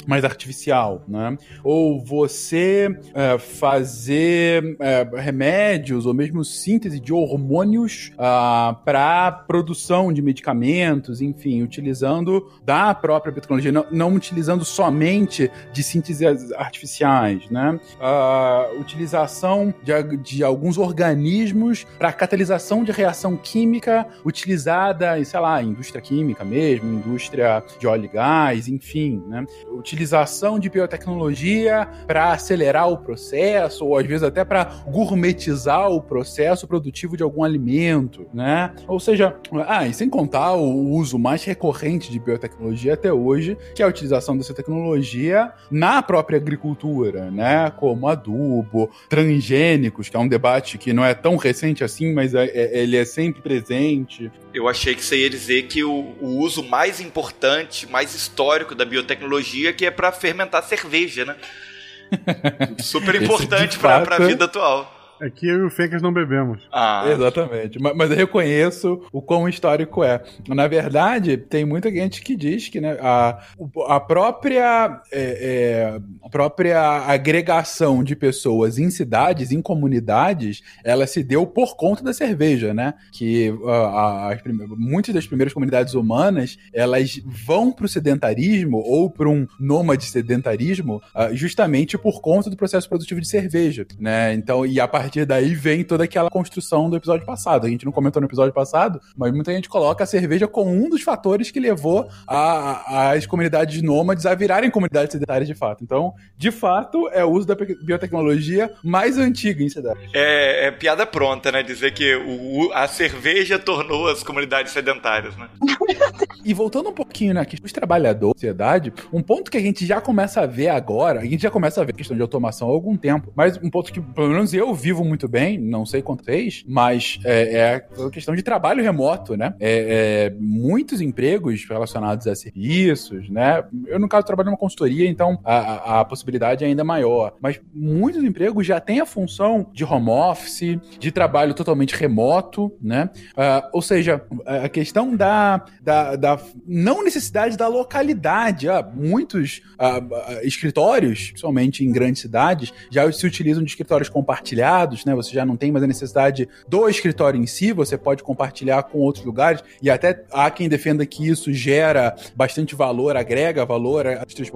mais artificial, né? Ou você eh, fazer remédios ou mesmo síntese de hormônios para produção de medicamentos, enfim, utilizando da própria biotecnologia, não, não utilizando somente de sínteses artificiais, né? Utilização de, de alguns organismos para catalisação de reação química utilizada em, sei lá, indústria química mesmo, indústria de óleo e gás, enfim, né? Utilização de biotecnologia para acelerar o processo, ou às vezes até para gourmetizar o processo produtivo de algum alimento, né? Ou seja, ah, e sem contar o uso mais recorrente de biotecnologia até hoje, que é a utilização dessa tecnologia na própria agricultura, né? Como adubo, transgênicos, que é um debate que não é tão recente assim, mas é- é- ele é sempre presente. Eu achei que você ia dizer que o, o uso mais importante, mais histórico da biotecnologia, que é para fermentar cerveja, né? Super importante para a fato, vida atual. É que eu e o Fencas não bebemos. Ah, Exatamente. Ma- Mas eu reconheço o quão histórico é. Na verdade, tem muita gente que diz que né, a, a própria, é, é, a própria agregação de pessoas em cidades, em comunidades, ela se deu por conta da cerveja, né? Que as prime- muitas das primeiras comunidades humanas, elas vão para o sedentarismo ou para um nômade sedentarismo ah, justamente por conta do processo produtivo de cerveja, né? Então, e a partir daí vem toda aquela construção do episódio passado. A gente não comentou no episódio passado, mas muita gente coloca a cerveja como um dos fatores que levou a- a- as comunidades nômades a virarem comunidades sedentárias de fato. Então, de fato, é o uso da biotecnologia mais antiga em cidades. é, é piada pronta, né? Dizer que o- a cerveja tornou as comunidades sedentárias, né? E voltando um pouquinho na questão dos trabalhadores, sociedade, um ponto que a gente já começa a ver agora, a gente já começa a ver a questão de automação há algum tempo, mas um ponto que, pelo menos eu vivo muito bem, não sei quanto fez, mas é, é a questão de trabalho remoto, né? É, é, muitos empregos relacionados a serviços, né? Eu, no caso, trabalho numa consultoria, então a, a- a possibilidade é ainda maior. Mas muitos empregos já têm a função de home office, de trabalho totalmente remoto, né? Ah, ou seja, a questão da, da, da não necessidade da localidade. Ah, muitos ah, escritórios, principalmente em grandes cidades, já se utilizam de escritórios compartilhados né? Você já não tem mais a necessidade do escritório em si, você pode compartilhar com outros lugares, e até há quem defenda que isso gera bastante valor, agrega valor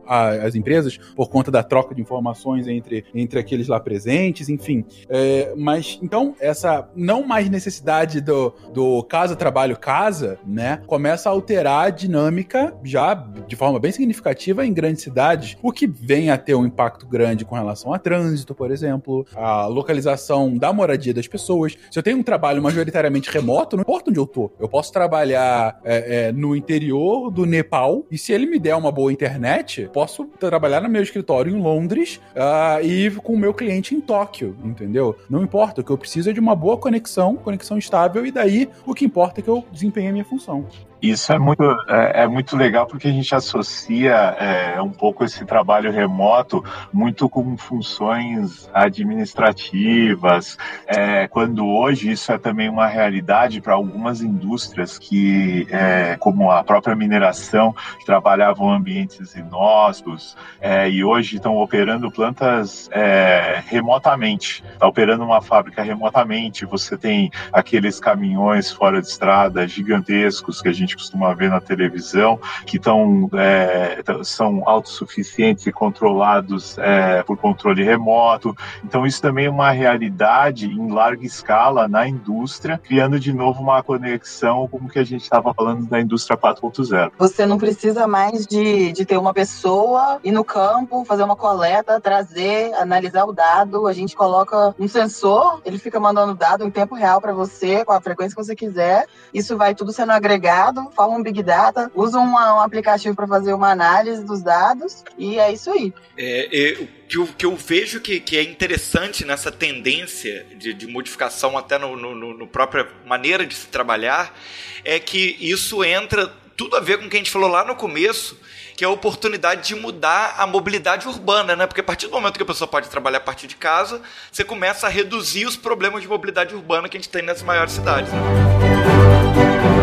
às empresas por conta da troca de informações entre, entre aqueles lá presentes, enfim. É, mas então, essa não mais necessidade do, do casa, trabalho, casa, né? Começa a alterar a dinâmica já de forma bem significativa em grandes cidades, o que vem a ter um impacto grande com relação a trânsito, por exemplo, a localização da moradia das pessoas. Se eu tenho um trabalho majoritariamente remoto, não importa onde eu tô, eu posso trabalhar é, é, no interior do Nepal e se ele me der uma boa internet, posso trabalhar no meu escritório em Londres uh, e com o meu cliente em Tóquio, entendeu? Não importa, o que eu preciso é de uma boa conexão, conexão estável, e daí o que importa é que eu desempenhe a minha função. Isso é muito, é, é, muito legal porque a gente associa é, um pouco esse trabalho remoto muito com funções administrativas, é, quando hoje isso é também uma realidade para algumas indústrias que, é, como a própria mineração, trabalhavam ambientes inóspitos é, e hoje estão operando plantas é, remotamente, está operando uma fábrica remotamente, você tem aqueles caminhões fora de estrada gigantescos que a gente costuma ver na televisão, que tão, é, são autossuficientes e controlados é, por controle remoto. Então, isso também é uma realidade em larga escala na indústria, criando de novo uma conexão com o que a gente estava falando da indústria 4.0. Você não precisa mais de, de ter uma pessoa ir no campo, fazer uma coleta, trazer, analisar o dado. A gente coloca um sensor, ele fica mandando dado em tempo real para você, com a frequência que você quiser. Isso vai tudo sendo agregado forma um Big Data, usa um, um aplicativo para fazer uma análise dos dados e é isso aí. É, o que eu, que eu vejo que, que é interessante nessa tendência de, de modificação até no, no, no própria maneira de se trabalhar é que isso entra tudo a ver com o que a gente falou lá no começo, que é a oportunidade de mudar a mobilidade urbana, né? Porque a partir do momento que a pessoa pode trabalhar a partir de casa, você começa a reduzir os problemas de mobilidade urbana que a gente tem nas maiores cidades. Né?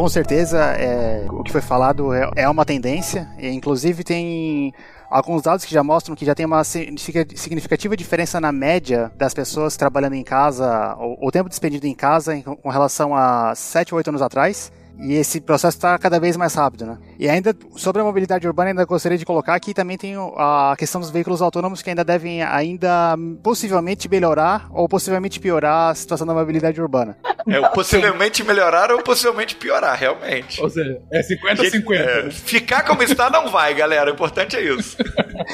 Com certeza, é, o que foi falado é, é uma tendência, e inclusive tem alguns dados que já mostram que já tem uma significativa diferença na média das pessoas trabalhando em casa, o, tempo despendido em casa com relação a 7 ou 8 anos atrás. E esse processo está cada vez mais rápido, né? E ainda sobre a mobilidade urbana, ainda gostaria de colocar que também tem a questão dos veículos autônomos que ainda devem ainda possivelmente melhorar ou possivelmente piorar a situação da mobilidade urbana. É, o possivelmente melhorar ou possivelmente piorar, realmente. Ou seja, é 50-50. É, né? ficar como está não vai, galera. O importante é isso.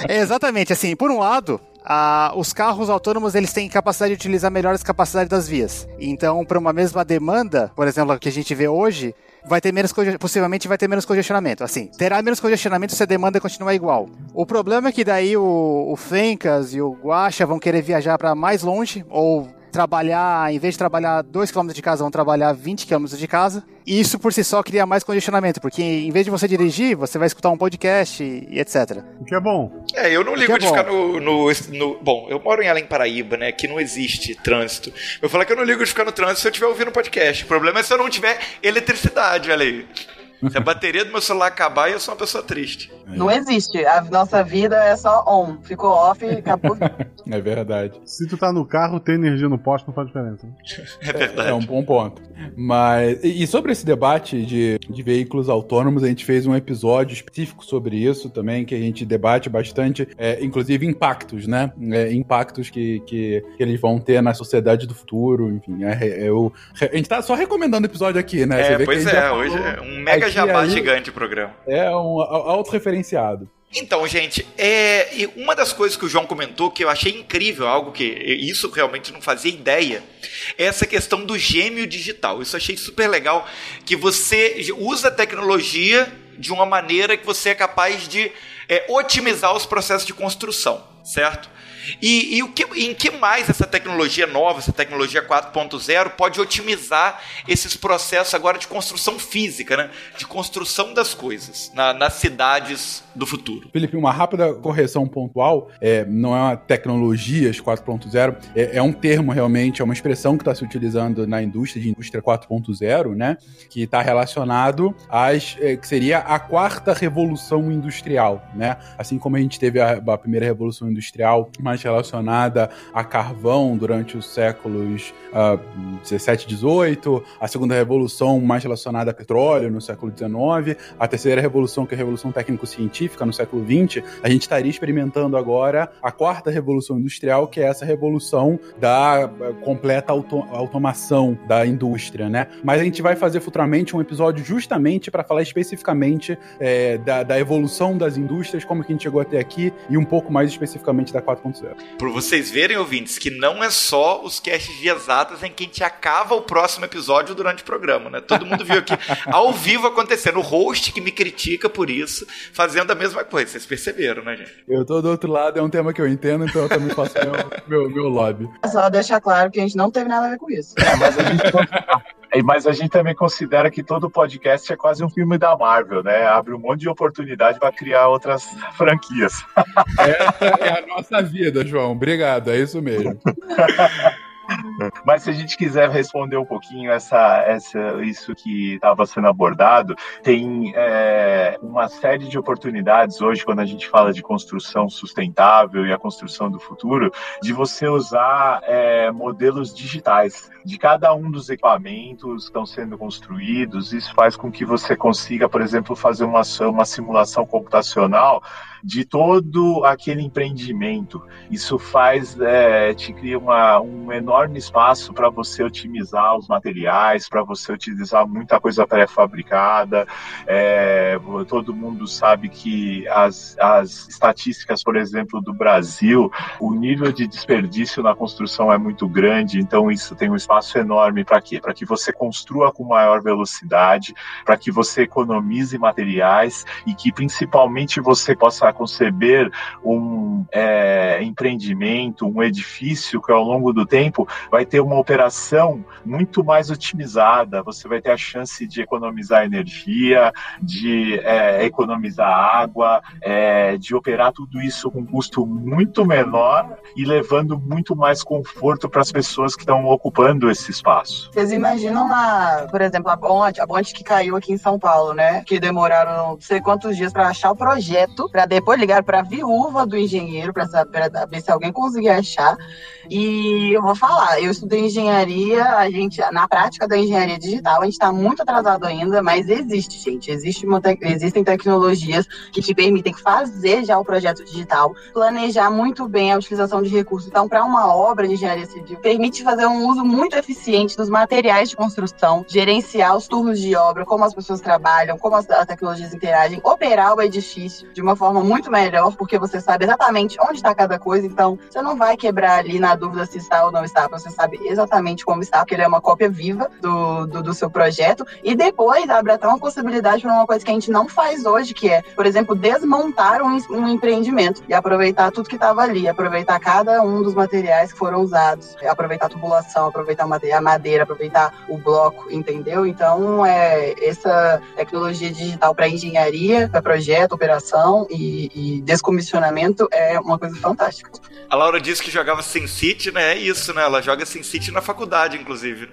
É exatamente, assim, por um lado, ah, os carros autônomos eles têm capacidade de utilizar melhor as capacidades das vias. Então, para uma mesma demanda, por exemplo, que a gente vê hoje, vai ter menos possivelmente vai ter menos congestionamento. Assim, terá menos congestionamento se a demanda continuar igual. O problema é que daí o, o Fencas e o Guacha vão querer viajar para mais longe ou trabalhar, em vez de trabalhar 2 km de casa, vão trabalhar 20 km de casa. E isso por si só cria mais congestionamento, porque em vez de você dirigir, você vai escutar um podcast e, e etc. O que é bom. É, eu não ligo é de bom. ficar no, no, no, Bom, eu moro em Além Paraíba, né? Que não existe trânsito. Eu falei que eu não ligo de ficar no trânsito se eu estiver ouvindo podcast. O problema é se eu não tiver eletricidade, olha aí. Se a bateria do meu celular acabar, eu sou uma pessoa triste. Não existe. A nossa vida é só on. Ficou off e acabou. é verdade. Se tu tá no carro, ter energia no poste não faz diferença. É verdade. É, é um bom ponto. Mas, e sobre esse debate de, de veículos autônomos, a gente fez um episódio específico sobre isso também, que a gente debate bastante, é, inclusive impactos, né? É, impactos que, que, que, eles vão ter na sociedade do futuro, enfim. É, eu, a gente tá só recomendando o episódio aqui, né? É, pois é, hoje é um mega jabá aí, gigante o programa. É um autorreferenciado. Então, gente, é, uma das coisas que o João comentou que eu achei incrível, algo que isso realmente não fazia ideia, é essa questão do gêmeo digital. Isso eu achei super legal, que você usa a tecnologia de uma maneira que você é capaz de é, otimizar os processos de construção. Certo? E, e o que, em que mais essa tecnologia nova, essa tecnologia 4.0, pode otimizar esses processos agora de construção física, né? de construção das coisas na, nas cidades do futuro? Felipe, uma rápida correção pontual, é, não é uma tecnologias 4.0, é, é um termo realmente, é uma expressão que está se utilizando na indústria de indústria 4.0, né? que está relacionado às, é, que seria a quarta revolução industrial, né? assim como a gente teve a, a primeira revolução industrial mais relacionada a carvão durante os séculos uh, 17 e 18, a segunda revolução mais relacionada a petróleo no século 19, a terceira revolução, que é a revolução técnico-científica no século 20, a gente estaria experimentando agora a quarta revolução industrial, que é essa revolução da eh, completa auto automação da indústria, né? Mas a gente vai fazer futuramente um episódio justamente para falar especificamente é, da, da, evolução das indústrias, como que a gente chegou até aqui e um pouco mais especificamente da 4.0. Por vocês verem, ouvintes, que não é só os casts de exatas em que a gente acaba o próximo episódio durante o programa, né? Todo mundo viu aqui ao vivo acontecendo. O host que me critica por isso, fazendo a mesma coisa. Vocês perceberam, né, gente? Eu tô do outro lado, é um tema que eu entendo, então eu também faço meu, meu, meu lobby. Só deixar claro que a gente não teve nada a ver com isso. É, mas a gente mas a gente também considera que todo podcast é quase um filme da Marvel, né? Abre um monte de oportunidade para criar outras franquias. Essa é a nossa vida, João. Obrigado, é isso mesmo. Mas se a gente quiser responder um pouquinho essa, essa, isso que estava sendo abordado, tem é, uma série de oportunidades hoje, quando a gente fala de construção sustentável e a construção do futuro, de você usar é, modelos digitais de cada um dos equipamentos que estão sendo construídos. Isso faz com que você consiga, por exemplo, fazer uma, uma simulação computacional de todo aquele empreendimento. Isso faz, é, te cria uma, um enorme espaço para você otimizar os materiais, para você utilizar muita coisa pré-fabricada. É, todo mundo sabe que as, as estatísticas, por exemplo, do Brasil, o nível de desperdício na construção é muito grande, então isso tem um espaço enorme para quê? Para que você construa com maior velocidade, para que você economize materiais e que principalmente você possa conceber um é, empreendimento, um edifício que ao longo do tempo vai ter uma operação muito mais otimizada. Você vai ter a chance de economizar energia, de é, economizar água, é, de operar tudo isso com um custo muito menor e levando muito mais conforto para as pessoas que estão ocupando esse espaço. Vocês imaginam, a, por exemplo, a ponte, a ponte que caiu aqui em São Paulo, né? Que demoraram não sei quantos dias para achar o projeto, para depois ligar para a viúva do engenheiro para ver se alguém conseguia achar. E eu vou falar, eu estudei engenharia, a gente, na prática da engenharia digital, a gente está muito atrasado ainda, mas existe, gente. Existe te existem tecnologias que te permitem fazer já o projeto digital, planejar muito bem a utilização de recursos. Então, para uma obra de engenharia civil, permite fazer um uso muito eficiente dos materiais de construção, gerenciar os turnos de obra, como as pessoas trabalham, como as, as tecnologias interagem, operar o edifício de uma forma muito melhor, porque você sabe exatamente onde está cada coisa. Então, você não vai quebrar ali na dúvida se está ou não está, você sabe exatamente como está, porque ele é uma cópia viva do, do, do seu projeto. E depois abre até uma possibilidade para uma coisa que a gente não faz hoje, que é, por exemplo, desmontar um, um empreendimento e aproveitar tudo que estava ali, aproveitar cada um dos materiais que foram usados, aproveitar a tubulação, aproveitar a madeira, aproveitar o bloco, entendeu? Então, é essa tecnologia digital para engenharia, para projeto, operação e, e descomissionamento é uma coisa fantástica. A Laura disse que jogava SimCity SimCity, né? É isso, né? Ela joga SimCity na faculdade, inclusive.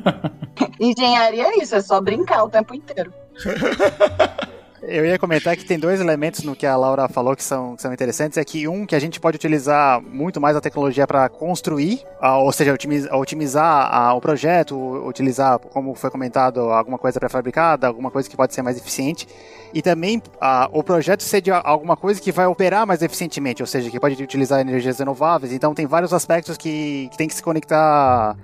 Engenharia é isso, é só brincar o tempo inteiro. Eu ia comentar que tem dois elementos no que a Laura falou que são, que são interessantes. É que um, que a gente pode utilizar muito mais a tecnologia para construir, ou seja, otimizar, otimizar o projeto, utilizar, como foi comentado, alguma coisa pré-fabricada, alguma coisa que pode ser mais eficiente. E também o projeto ser de alguma coisa que vai operar mais eficientemente, ou seja, que pode utilizar energias renováveis. Então tem vários aspectos que, que tem que se conectar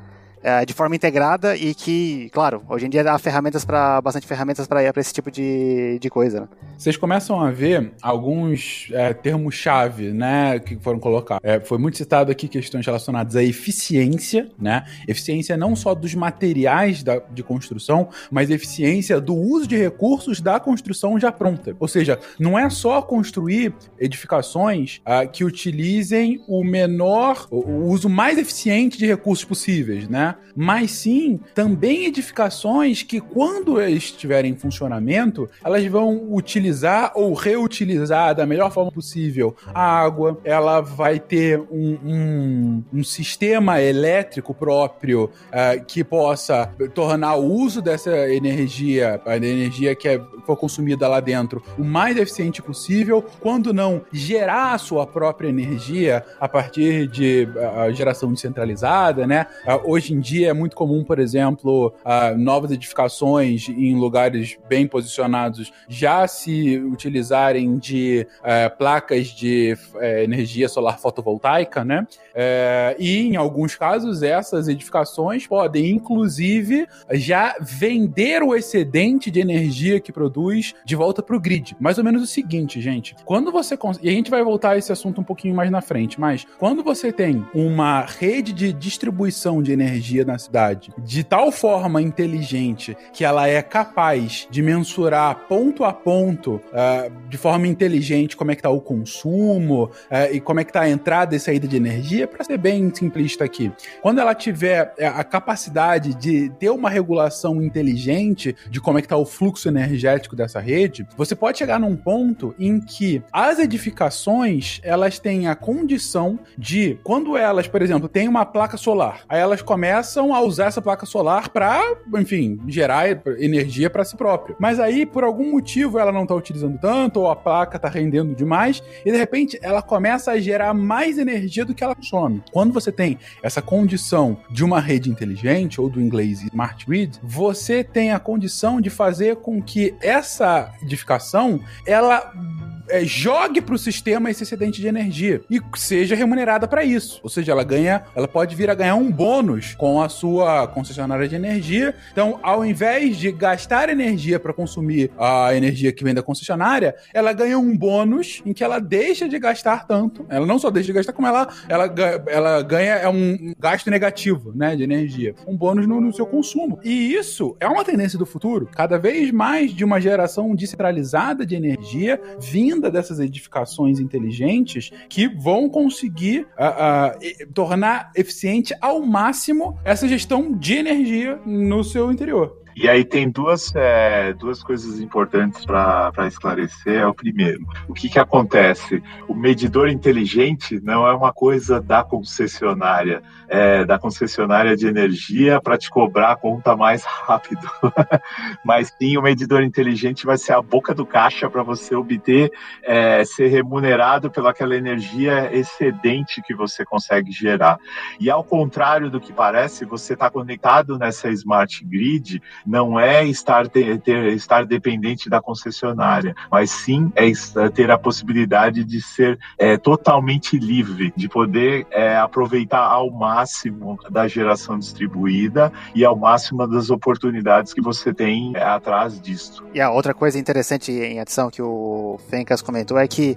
é, de forma integrada e que, claro, hoje em dia há ferramentas para bastante ferramentas para esse tipo de, de coisa. Né? Vocês começam a ver alguns é, termos-chave, né, que foram colocados. É, foi muito citado aqui questões relacionadas à eficiência, né? Eficiência não só dos materiais da, de construção, mas eficiência do uso de recursos da construção já pronta. Ou seja, não é só construir edificações uh, que utilizem o menor, o, o uso mais eficiente de recursos possíveis, né? Mas sim também edificações que, quando estiverem em funcionamento, elas vão utilizar ou reutilizar da melhor forma possível a água, ela vai ter um, um, um sistema elétrico próprio uh, que possa tornar o uso dessa energia, a energia que é, for consumida lá dentro, o mais eficiente possível, quando não gerar a sua própria energia a partir de uh, geração descentralizada, né? Uh, hoje em dia é muito comum, por exemplo, novas edificações em lugares bem posicionados já se utilizarem de placas de energia solar fotovoltaica, né? É, e em alguns casos, essas edificações podem, inclusive, já vender o excedente de energia que produz de volta para o grid. Mais ou menos o seguinte, gente. Quando você. E a gente vai voltar a esse assunto um pouquinho mais na frente, mas quando você tem uma rede de distribuição de energia na cidade. De tal forma inteligente que ela é capaz de mensurar ponto a ponto, uh, de forma inteligente, como é que está o consumo uh, e como é que está a entrada e saída de energia para ser bem simplista aqui, quando ela tiver é, a capacidade de ter uma regulação inteligente de como é que tá o fluxo energético dessa rede, você pode chegar num ponto em que as edificações, elas têm a condição de, quando elas, por exemplo, têm uma placa solar, aí elas começam a usar essa placa solar para, enfim, gerar energia para si própria. Mas aí, por algum motivo, ela não tá utilizando tanto, ou a placa tá rendendo demais, e de repente ela começa a gerar mais energia do que ela consome. Quando você tem essa condição de uma rede inteligente, ou do inglês smart grid, você tem a condição de fazer com que essa edificação ela é, jogue para o sistema esse excedente de energia e seja remunerada para isso. Ou seja, ela ganha, ela pode vir a ganhar um bônus com a sua concessionária de energia. Então, ao invés de gastar energia para consumir a energia que vem da concessionária, ela ganha um bônus em que ela deixa de gastar tanto. Ela não só deixa de gastar, como ela, ela, ela ganha é um gasto negativo, né, de energia. Um bônus no, no seu consumo. E isso é uma tendência do futuro. Cada vez mais de uma geração descentralizada de energia vinda dessas edificações inteligentes que vão conseguir uh, uh, tornar eficiente ao máximo essa gestão de energia no seu interior. E aí tem duas, é, duas coisas importantes para esclarecer. É o primeiro, o que, que acontece? O medidor inteligente não é uma coisa da concessionária, é, da concessionária de energia para te cobrar a conta mais rápido. Mas sim, o medidor inteligente vai ser a boca do caixa para você obter, é, ser remunerado pelaquela energia excedente que você consegue gerar. E ao contrário do que parece, você está conectado nessa smart grid não é estar, ter, estar dependente da concessionária, mas sim é ter a possibilidade de ser é, totalmente livre, de poder é, aproveitar ao máximo da geração distribuída e ao máximo das oportunidades que você tem é, atrás disso. E a outra coisa interessante em adição que o Fencas comentou é que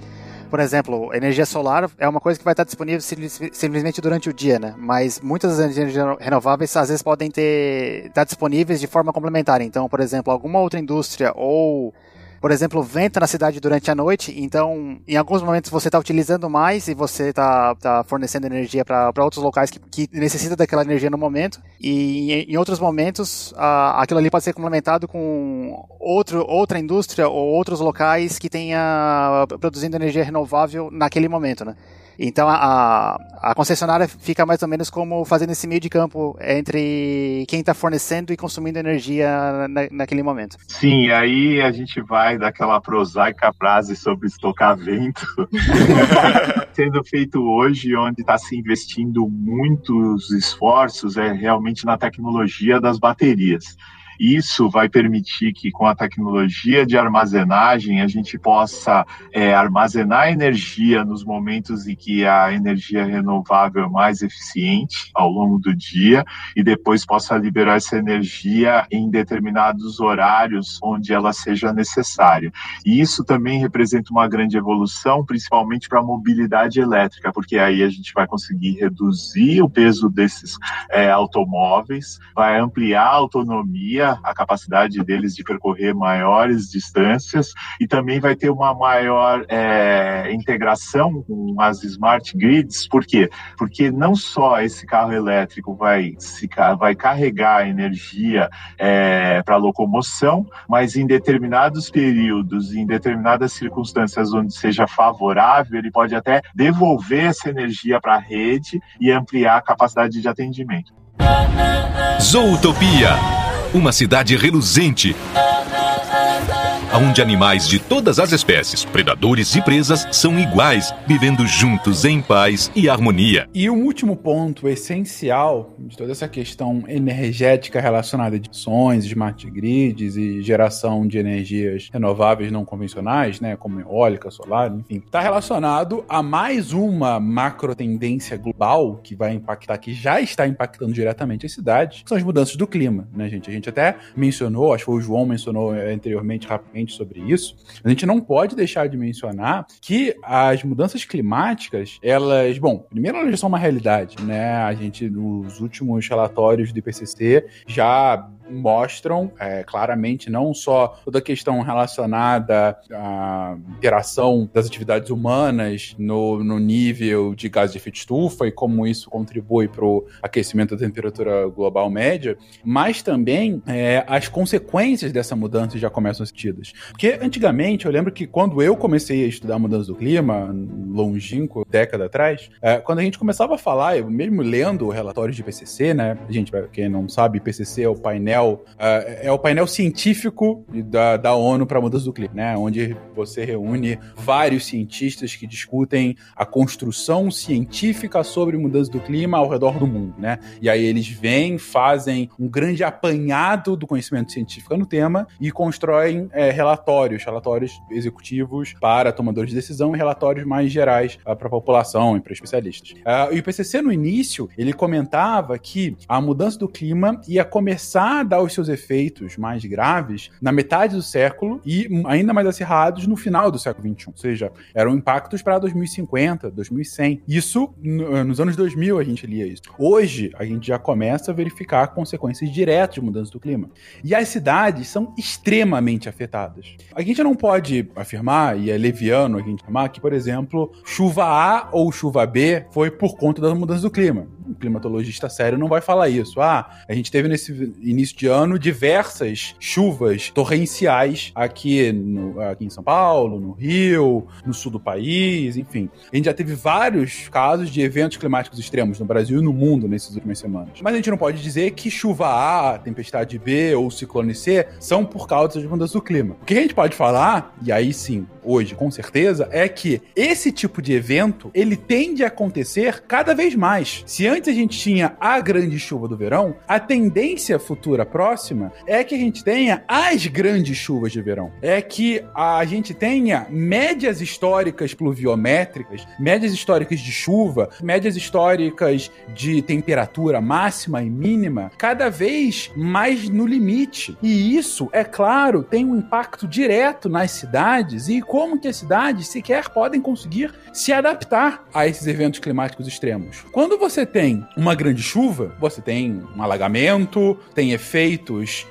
por exemplo, energia solar é uma coisa que vai estar disponível simplesmente durante o dia, né? Mas muitas energias renováveis às vezes podem ter estar disponíveis de forma complementar. Então, por exemplo, alguma outra indústria ou por exemplo, venta na cidade durante a noite, então em alguns momentos você está utilizando mais e você está tá fornecendo energia para outros locais que, que necessitam daquela energia no momento, e em, em outros momentos a, aquilo ali pode ser complementado com outro, outra indústria ou outros locais que tenha produzindo energia renovável naquele momento, né? Então a, a concessionária fica mais ou menos como fazendo esse meio de campo entre quem está fornecendo e consumindo energia na, naquele momento. Sim, aí a gente vai daquela prosaica frase sobre estocar vento, sendo feito hoje, onde está se investindo muitos esforços é realmente na tecnologia das baterias. Isso vai permitir que, com a tecnologia de armazenagem, a gente possa é, armazenar energia nos momentos em que a energia renovável é mais eficiente ao longo do dia e depois possa liberar essa energia em determinados horários onde ela seja necessária. E isso também representa uma grande evolução, principalmente para a mobilidade elétrica, porque aí a gente vai conseguir reduzir o peso desses é, automóveis, vai ampliar a autonomia, a capacidade deles de percorrer maiores distâncias e também vai ter uma maior é, integração com as smart grids. Por quê? Porque não só esse carro elétrico vai, se, vai carregar energia é, para locomoção, mas em determinados períodos, em determinadas circunstâncias onde seja favorável, ele pode até devolver essa energia para a rede e ampliar a capacidade de atendimento. Zootopia uma cidade reluzente onde animais de todas as espécies, predadores e presas, são iguais, vivendo juntos em paz e harmonia. E um último ponto essencial de toda essa questão energética relacionada a sons, smart grids e geração de energias renováveis não convencionais, né, como eólica, solar, enfim, está relacionado a mais uma macro tendência global que vai impactar, que já está impactando diretamente as cidades, que são as mudanças do clima, né, gente? A gente até mencionou, acho que o João mencionou anteriormente rapidamente sobre isso, a gente não pode deixar de mencionar que as mudanças climáticas, elas, bom, primeiro elas são uma realidade, né? A gente, nos últimos relatórios do IPCC, já mostram é, claramente não só toda a questão relacionada à interação das atividades humanas no, no nível de gás de efeito estufa e como isso contribui para o aquecimento da temperatura global média, mas também é, as consequências dessa mudança já começam a ser sentidas. Porque antigamente, eu lembro que quando eu comecei a estudar mudança do clima, longínquo, década atrás, é, quando a gente começava a falar, eu mesmo lendo relatórios de IPCC, né, gente, quem não sabe, IPCC é o painel painel, uh, é o painel científico da, da ONU para mudança do clima, né? Onde você reúne vários cientistas que discutem a construção científica sobre mudança do clima ao redor do mundo, né? E aí eles vêm, fazem um grande apanhado do conhecimento científico no tema e constroem é, relatórios, relatórios executivos para tomadores de decisão e relatórios mais gerais uh, para a população e para especialistas. Uh, e o IPCC no início ele comentava que a mudança do clima ia começar dar os seus efeitos mais graves na metade do século e ainda mais acirrados no final do século XXI. Ou seja, eram impactos para 2050, 2100. Isso, nos anos 2000, a gente lia isso. Hoje, a gente já começa a verificar consequências diretas de mudança do clima. E as cidades são extremamente afetadas. A gente não pode afirmar, e é leviano a gente afirmar, que, por exemplo, chuva A ou chuva B foi por conta da mudança do clima. Um climatologista sério não vai falar isso. Ah, a gente teve nesse início de ano diversas chuvas torrenciais aqui, no, aqui em São Paulo, no Rio, no sul do país, enfim. A gente já teve vários casos de eventos climáticos extremos no Brasil e no mundo nessas últimas semanas. Mas a gente não pode dizer que chuva A, tempestade B ou ciclone C são por causa das mudanças do clima. O que a gente pode falar, e aí sim, hoje com certeza, é que esse tipo de evento, ele tende a acontecer cada vez mais. Se antes a gente tinha a grande chuva do verão, a tendência futura próxima é que a gente tenha as grandes chuvas de verão. É que a gente tenha médias históricas pluviométricas, médias históricas de chuva, médias históricas de temperatura máxima e mínima, cada vez mais no limite. E isso, é claro, tem um impacto direto nas cidades e como que as cidades sequer podem conseguir se adaptar a esses eventos climáticos extremos. Quando você tem uma grande chuva, você tem um alagamento, tem efeitos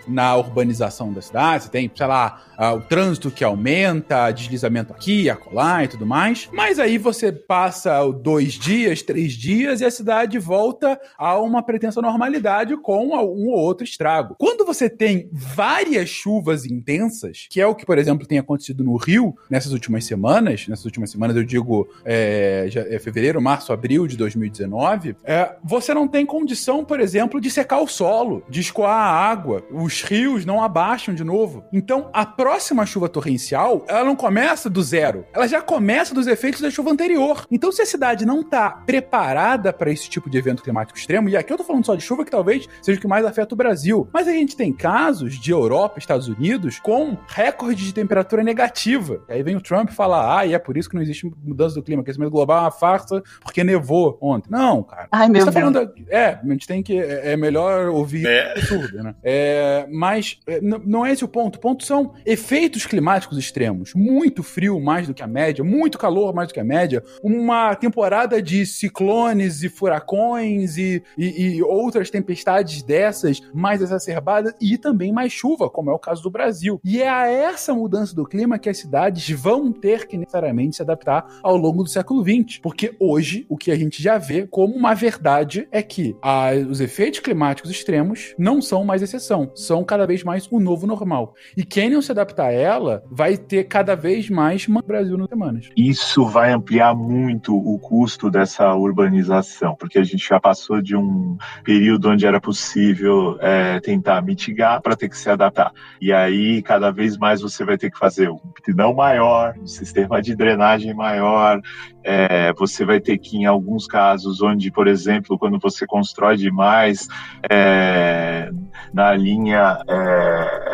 na urbanização da cidade, você tem, sei lá, uh, o trânsito que aumenta, deslizamento aqui, acolá e tudo mais. Mas aí você passa dois dias, três dias e a cidade volta a uma pretensa normalidade com um ou outro estrago. Quando você tem várias chuvas intensas, que é o que, por exemplo, tem acontecido no Rio nessas últimas semanas, nessas últimas semanas eu digo é, é fevereiro, março, abril de 2019, é, você não tem condição, por exemplo, de secar o solo, de escoar água, os rios não abaixam de novo. Então, a próxima chuva torrencial, ela não começa do zero, ela já começa dos efeitos da chuva anterior. Então, se a cidade não está preparada para esse tipo de evento climático extremo, e aqui eu tô falando só de chuva, que talvez seja o que mais afeta o Brasil, mas a gente tem casos de Europa, Estados Unidos, com recorde de temperatura negativa. E aí vem o Trump falar, ah, e é por isso que não existe mudança do clima, que esse aquecimento global é uma farsa porque nevou ontem. Não, cara. Ai, meu tá Deus. Falando, é, a gente tem que. É, é melhor ouvir é. surdo, né? É, mas é, não é esse o ponto. O ponto são efeitos climáticos extremos. Muito frio mais do que a média, muito calor mais do que a média, uma temporada de ciclones e furacões e, e, e outras tempestades dessas mais exacerbadas e também mais chuva, como é o caso do Brasil. E é a essa mudança do clima que as cidades vão ter que necessariamente se adaptar ao longo do século XX. Porque hoje, o que a gente já vê como uma verdade é que a, os efeitos climáticos extremos não são mais exceção, são cada vez mais o novo normal. E quem não se adaptar a ela vai ter cada vez mais Brasil nas semanas. Isso vai ampliar muito o custo dessa urbanização, porque a gente já passou de um período onde era possível é, tentar mitigar para ter que se adaptar. E aí, cada vez mais você vai ter que fazer um pitidão maior, um sistema de drenagem maior, é, você vai ter que, em alguns casos, onde, por exemplo, quando você constrói demais é, na linha é,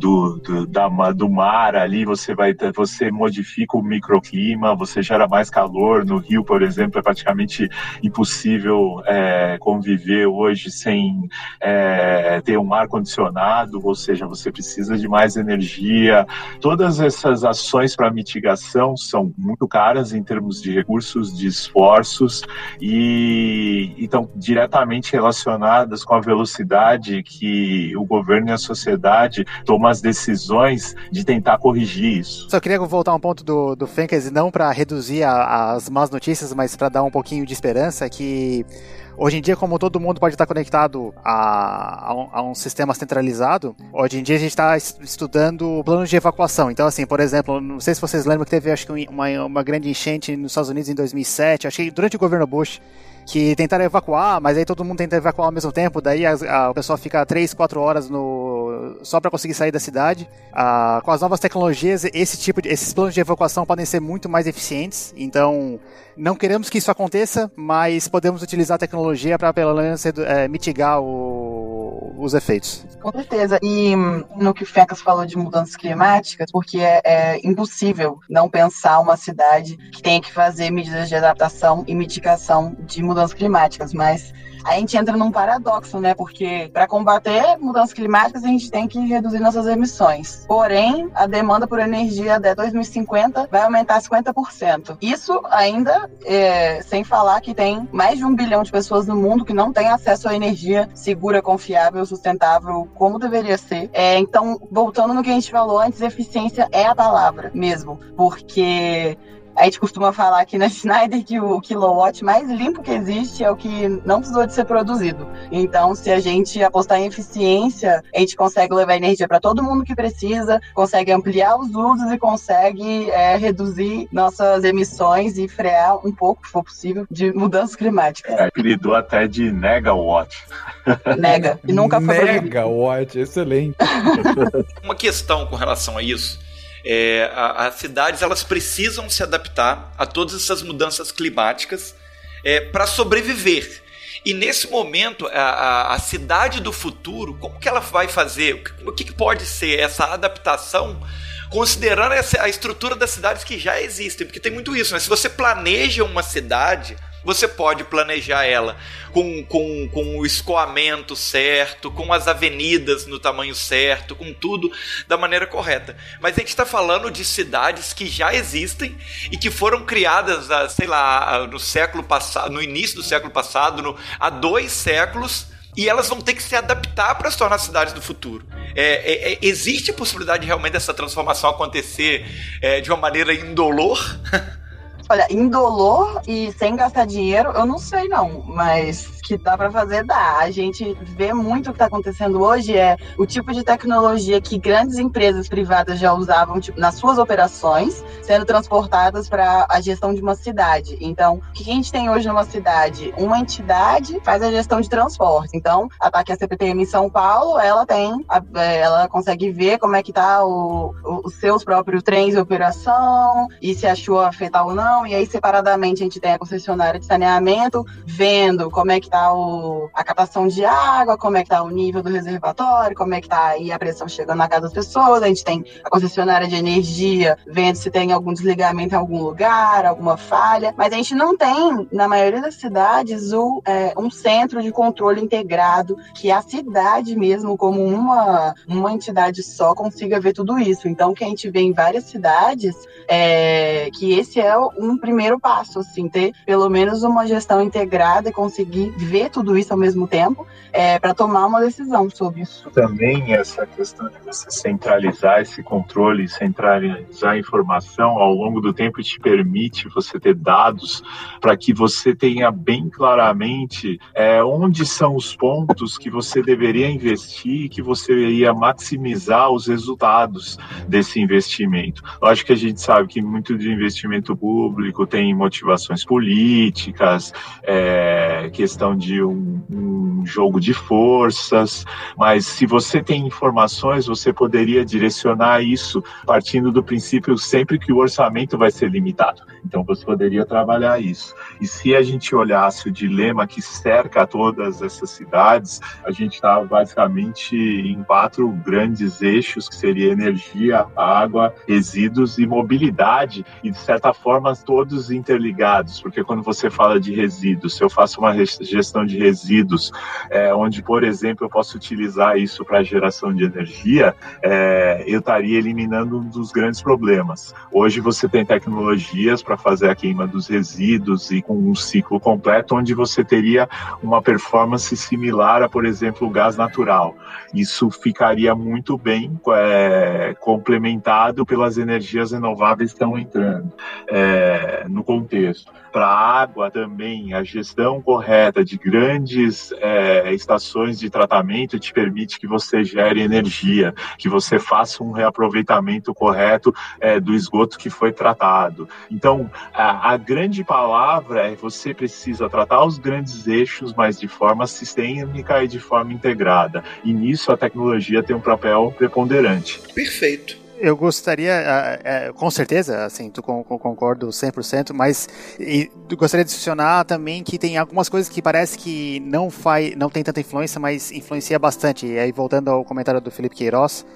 do, do, da, do mar ali, você vai você modifica o microclima, você gera mais calor. No Rio, por exemplo, é praticamente impossível é, conviver hoje sem é, ter um ar condicionado, ou seja, você precisa de mais energia. Todas essas ações para mitigação são muito caras em termos de recursos, de esforços e estão diretamente relacionadas com a velocidade que o governo e a sociedade tomam as decisões de tentar corrigir isso. Só queria voltar um ponto do, do Fencas, não para reduzir a, as más notícias, mas para dar um pouquinho de esperança que Hoje em dia, como todo mundo pode estar conectado a, a, um, a um, sistema centralizado, hoje em dia a gente está estudando planos de evacuação. Então, assim, por exemplo, não sei se vocês lembram que teve acho que uma, uma grande enchente nos Estados Unidos em 2007, acho que durante o governo Bush, que tentaram evacuar, mas aí todo mundo tenta evacuar ao mesmo tempo, daí a, a, o pessoal fica 3, 4 horas no, só para conseguir sair da cidade. Ah, com as novas tecnologias, esse tipo de, esses planos de evacuação podem ser muito mais eficientes, então não queremos que isso aconteça, mas podemos utilizar a tecnologia para pelo menos é, mitigar o, os efeitos. Com certeza. E hum, no que o Fecas falou de mudanças climáticas, porque é, é, impossível não pensar uma cidade que tenha que fazer medidas de adaptação e mitigação de mudanças climáticas, mas a gente entra num paradoxo, né? Porque para combater mudanças climáticas, a gente tem que reduzir nossas emissões. Porém, a demanda por energia até 2050 vai aumentar 50%. Isso ainda é, sem falar que tem mais de um bilhão de pessoas no mundo que não têm acesso à energia segura, confiável, sustentável, como deveria ser. É, então, voltando no que a gente falou antes, eficiência é a palavra mesmo. Porque a gente costuma falar aqui na Schneider que o kilowatt mais limpo que existe é o que não precisou de ser produzido. Então, se a gente apostar em eficiência, a gente consegue levar energia para todo mundo que precisa, consegue ampliar os usos e consegue é, reduzir nossas emissões e frear um pouco, se for possível, de mudanças climáticas. É, apelidou até de negawatt. Nega. E nunca foi Negawatt, excelente. Uma questão com relação a isso é, as cidades elas precisam se adaptar a todas essas mudanças climáticas é, para sobreviver. E nesse momento, a, a, a, cidade do futuro, como que ela vai fazer? O que, que pode ser essa adaptação, considerando essa, a estrutura das cidades que já existem? Porque tem muito isso, né? Se você planeja uma cidade você pode planejar ela com, com, com o escoamento certo, com as avenidas no tamanho certo, com tudo da maneira correta. Mas a gente está falando de cidades que já existem e que foram criadas, sei lá, no século passado, no início do século passado, no, há dois séculos e elas vão ter que se adaptar para se tornar cidades do futuro. É, é, é, existe a possibilidade realmente dessa transformação acontecer é, de uma maneira indolor? Olha, indolor e sem gastar dinheiro, eu não sei não, mas que dá para fazer, dá. A gente vê muito o que está acontecendo hoje é o tipo de tecnologia que grandes empresas privadas já usavam tipo, nas suas operações, sendo transportadas para a gestão de uma cidade. Então, o que a gente tem hoje numa cidade? Uma entidade faz a gestão de transporte. Então, a TAC a CPTM em São Paulo, ela tem, é, ela consegue ver como é que tá o, o, os seus próprios trens em operação e se a chuva afetar ou não. E aí, separadamente, a gente tem a concessionária de saneamento vendo como é que tá o, a captação de água, como é que tá o nível do reservatório, como é que tá aí a pressão chegando na casa das pessoas. A gente tem a concessionária de energia vendo se tem algum desligamento em algum lugar, alguma falha. Mas a gente não tem, na maioria das cidades, o, é, um centro de controle integrado que a cidade mesmo, como uma, uma entidade só, consiga ver tudo isso. Então, o que a gente vê em várias cidades é que esse é um primeiro passo, assim, ter pelo menos uma gestão integrada e conseguir ver tudo isso ao mesmo tempo é, para tomar uma decisão sobre isso. Também essa questão de você centralizar esse controle, centralizar a informação ao longo do tempo te permite você ter dados para que você tenha bem claramente é, onde são os pontos que você deveria investir, que você iria maximizar os resultados desse investimento. Lógico que a gente sabe que muito de investimento público tem motivações políticas, é, questão de um, um jogo de forças, mas se você tem informações, você poderia direcionar isso partindo do princípio sempre que o orçamento vai ser limitado. Então você poderia trabalhar isso. E se a gente olhasse o dilema que cerca todas essas cidades, a gente está basicamente em quatro grandes eixos, que seria energia, água, resíduos e mobilidade, e de certa forma todos interligados, porque quando você fala de resíduos, se eu faço uma gestão de resíduos, é, onde, por exemplo, eu posso utilizar isso para geração de energia, é, eu estaria eliminando um dos grandes problemas. Hoje você tem tecnologias para fazer a queima dos resíduos e com um ciclo completo, onde você teria uma performance similar a, por exemplo, o gás natural. Isso ficaria muito bem é, complementado pelas energias renováveis que estão entrando é, no contexto. Para a água também, a gestão correta de grandes é, estações de tratamento te permite que você gere energia, que você faça um reaproveitamento correto é, do esgoto que foi tratado. Então, a, a grande palavra é você precisa tratar os grandes eixos, mas de forma sistêmica e de forma integrada. E nisso a tecnologia tem um papel preponderante. Perfeito eu gostaria, é, com certeza, assim, tu concordo 100%, mas gostaria de adicionar também que tem algumas coisas que parece que não faz, não tem tanta influência, mas influencia bastante. E aí voltando ao comentário do Felipe Queiroz,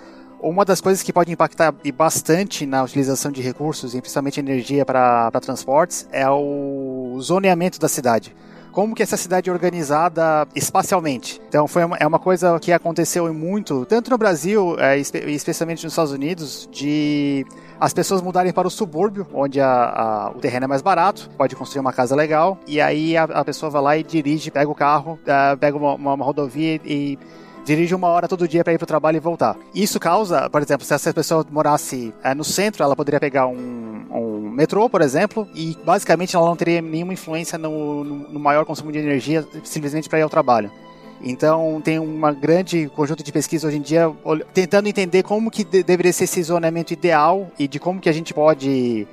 uma das coisas que pode impactar bastante na utilização de recursos, principalmente energia para transportes, é o zoneamento da cidade como que essa cidade é organizada espacialmente. Então foi uma, é uma coisa que aconteceu muito, tanto no Brasil, é, especialmente nos Estados Unidos, de as pessoas mudarem para o subúrbio, onde a, a, o terreno é mais barato, pode construir uma casa legal, e aí a, a pessoa vai lá e dirige, pega o carro, uh, pega uma, uma, uma rodovia e dirige uma hora todo dia para ir para o trabalho e voltar. Isso causa, por exemplo, se essa pessoa morasse é, no centro, ela poderia pegar um, um, metrô, por exemplo, e basicamente ela não teria nenhuma influência no, no, no maior consumo de energia simplesmente para ir ao trabalho. Então tem uma grande conjunto de pesquisa hoje em dia tentando entender como que deveria ser esse zonamento ideal e de como que a gente pode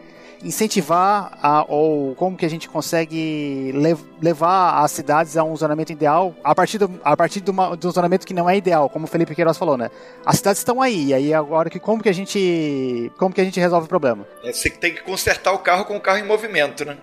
incentivar a, ou como que a gente consegue lev levar as cidades a um zonamento ideal a partir, do, a partir do, do zonamento que não é ideal, como o Felipe Queiroz falou, né? As cidades estão aí, e aí agora que como que a gente como que a gente resolve o problema? É, você tem que consertar o carro com o carro em movimento, né?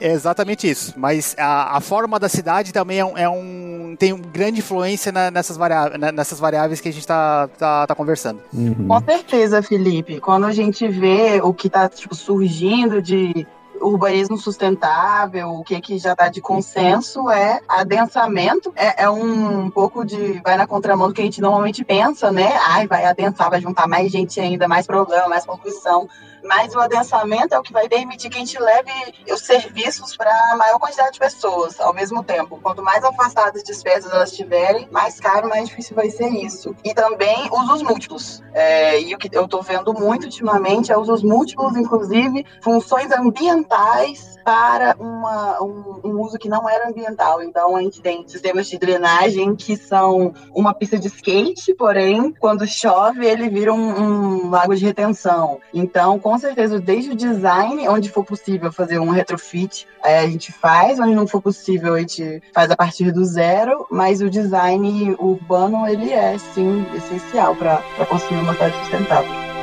É exatamente isso. Mas a, a forma da cidade também é um, é um tem grande influência na, nessas, variáveis, na, nessas variáveis que a gente está tá, tá conversando. Uhum. Com certeza, Felipe. Quando a gente vê o que está tipo, surgindo de urbanismo sustentável, o que, que já está de consenso é adensamento. É, é um, um pouco de. vai na contramão do que a gente normalmente pensa, né? Ai, vai adensar, vai juntar mais gente ainda, mais problema, mais poluição mas o adensamento é o que vai permitir que a gente leve os serviços para a maior quantidade de pessoas ao mesmo tempo. Quanto mais afastadas de espécies elas estiverem, mais caro, mais difícil vai ser isso. E também usos múltiplos. É, e o que eu estou vendo muito ultimamente é usos múltiplos, inclusive funções ambientais para uma, um, um, uso que não era ambiental. Então, a gente tem sistemas de drenagem que são uma pista de skate, porém, quando chove, ele vira um, um lago de retenção. Então, com certeza, desde o design, onde for possível fazer um retrofit, é, a gente faz, onde não for possível, a gente faz a partir do zero, mas o design urbano, ele é, sim, essencial para construir uma cidade sustentável.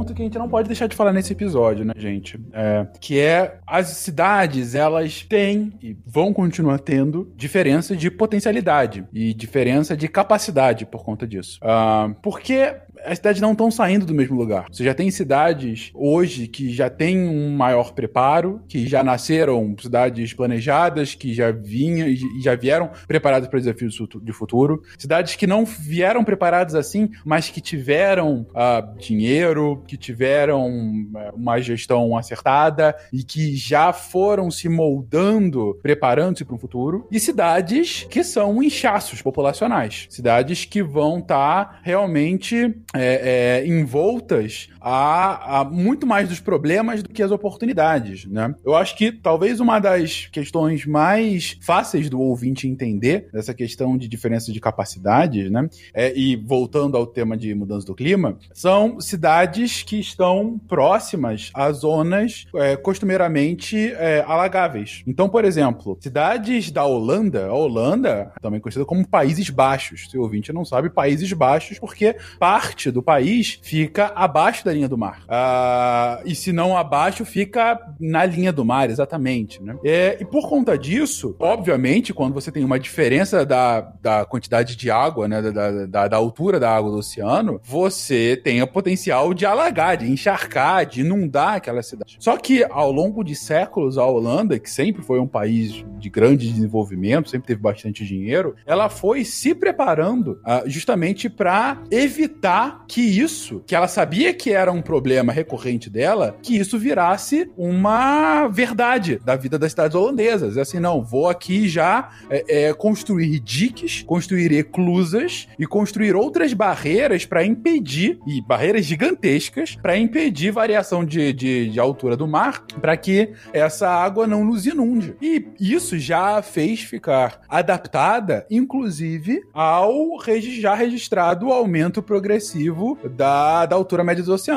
Ponto que a gente não pode deixar de falar nesse episódio, né, gente? É, que é as cidades, elas têm e vão continuar tendo diferença de potencialidade e diferença de capacidade por conta disso. Uh, porque as cidades não estão saindo do mesmo lugar. Você já tem cidades hoje que já têm um maior preparo, que já nasceram cidades planejadas, que já vinham e já vieram preparadas para desafios de futuro. Cidades que não vieram preparadas assim, mas que tiveram uh, dinheiro, que tiveram uh, uma gestão acertada e que já foram se moldando, preparando-se para o futuro. E cidades que são inchaços populacionais. Cidades que vão estar tá realmente é, é, envoltas a, muito mais dos problemas do que as oportunidades, né? Eu acho que talvez uma das questões mais fáceis do ouvinte entender dessa questão de diferença de capacidades, né? É, e voltando ao tema de mudança do clima, são cidades que estão próximas a zonas é, costumeiramente é, alagáveis. Então, por exemplo, cidades da Holanda, a Holanda, também conhecida como Países Baixos. Se o ouvinte não sabe, Países Baixos, porque parte do país fica abaixo da linha do mar. Uh, e se não abaixo, fica na linha do mar, exatamente. Né? É, e por conta disso, obviamente, quando você tem uma diferença da, da quantidade de água, né, da, da, da altura da água do oceano, você tem o potencial de alagar, de encharcar, de inundar aquela cidade. Só que ao longo de séculos, a Holanda, que sempre foi um país de grande desenvolvimento, sempre teve bastante dinheiro, ela foi se preparando uh, justamente para evitar que isso, que ela sabia que era um problema recorrente dela, que isso virasse uma verdade da vida das cidades holandesas. É assim, não, vou aqui já é, é, construir diques, construir eclusas e construir outras barreiras para impedir, e barreiras gigantescas, para impedir variação de, de, de altura do mar, para que essa água não nos inunde. E isso já fez ficar adaptada, inclusive, ao já registrado aumento progressivo da, da altura média dos oceanos.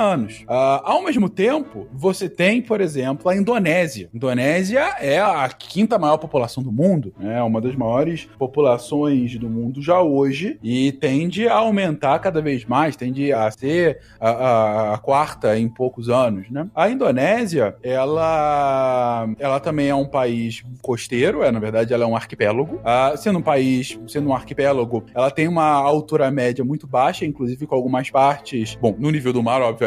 Uh, ao mesmo tempo, você tem, por exemplo, a Indonésia. Indonésia é a quinta maior população do mundo, é né? uma das maiores populações do mundo já hoje e tende a aumentar cada vez mais, tende a ser a, a, a quarta em poucos anos, né? A Indonésia, ela, ela também é um país costeiro, é na verdade ela é um arquipélago. Uh, sendo um país, sendo um arquipélago, ela tem uma altura média muito baixa, inclusive com algumas partes, bom, no nível do mar, obviamente,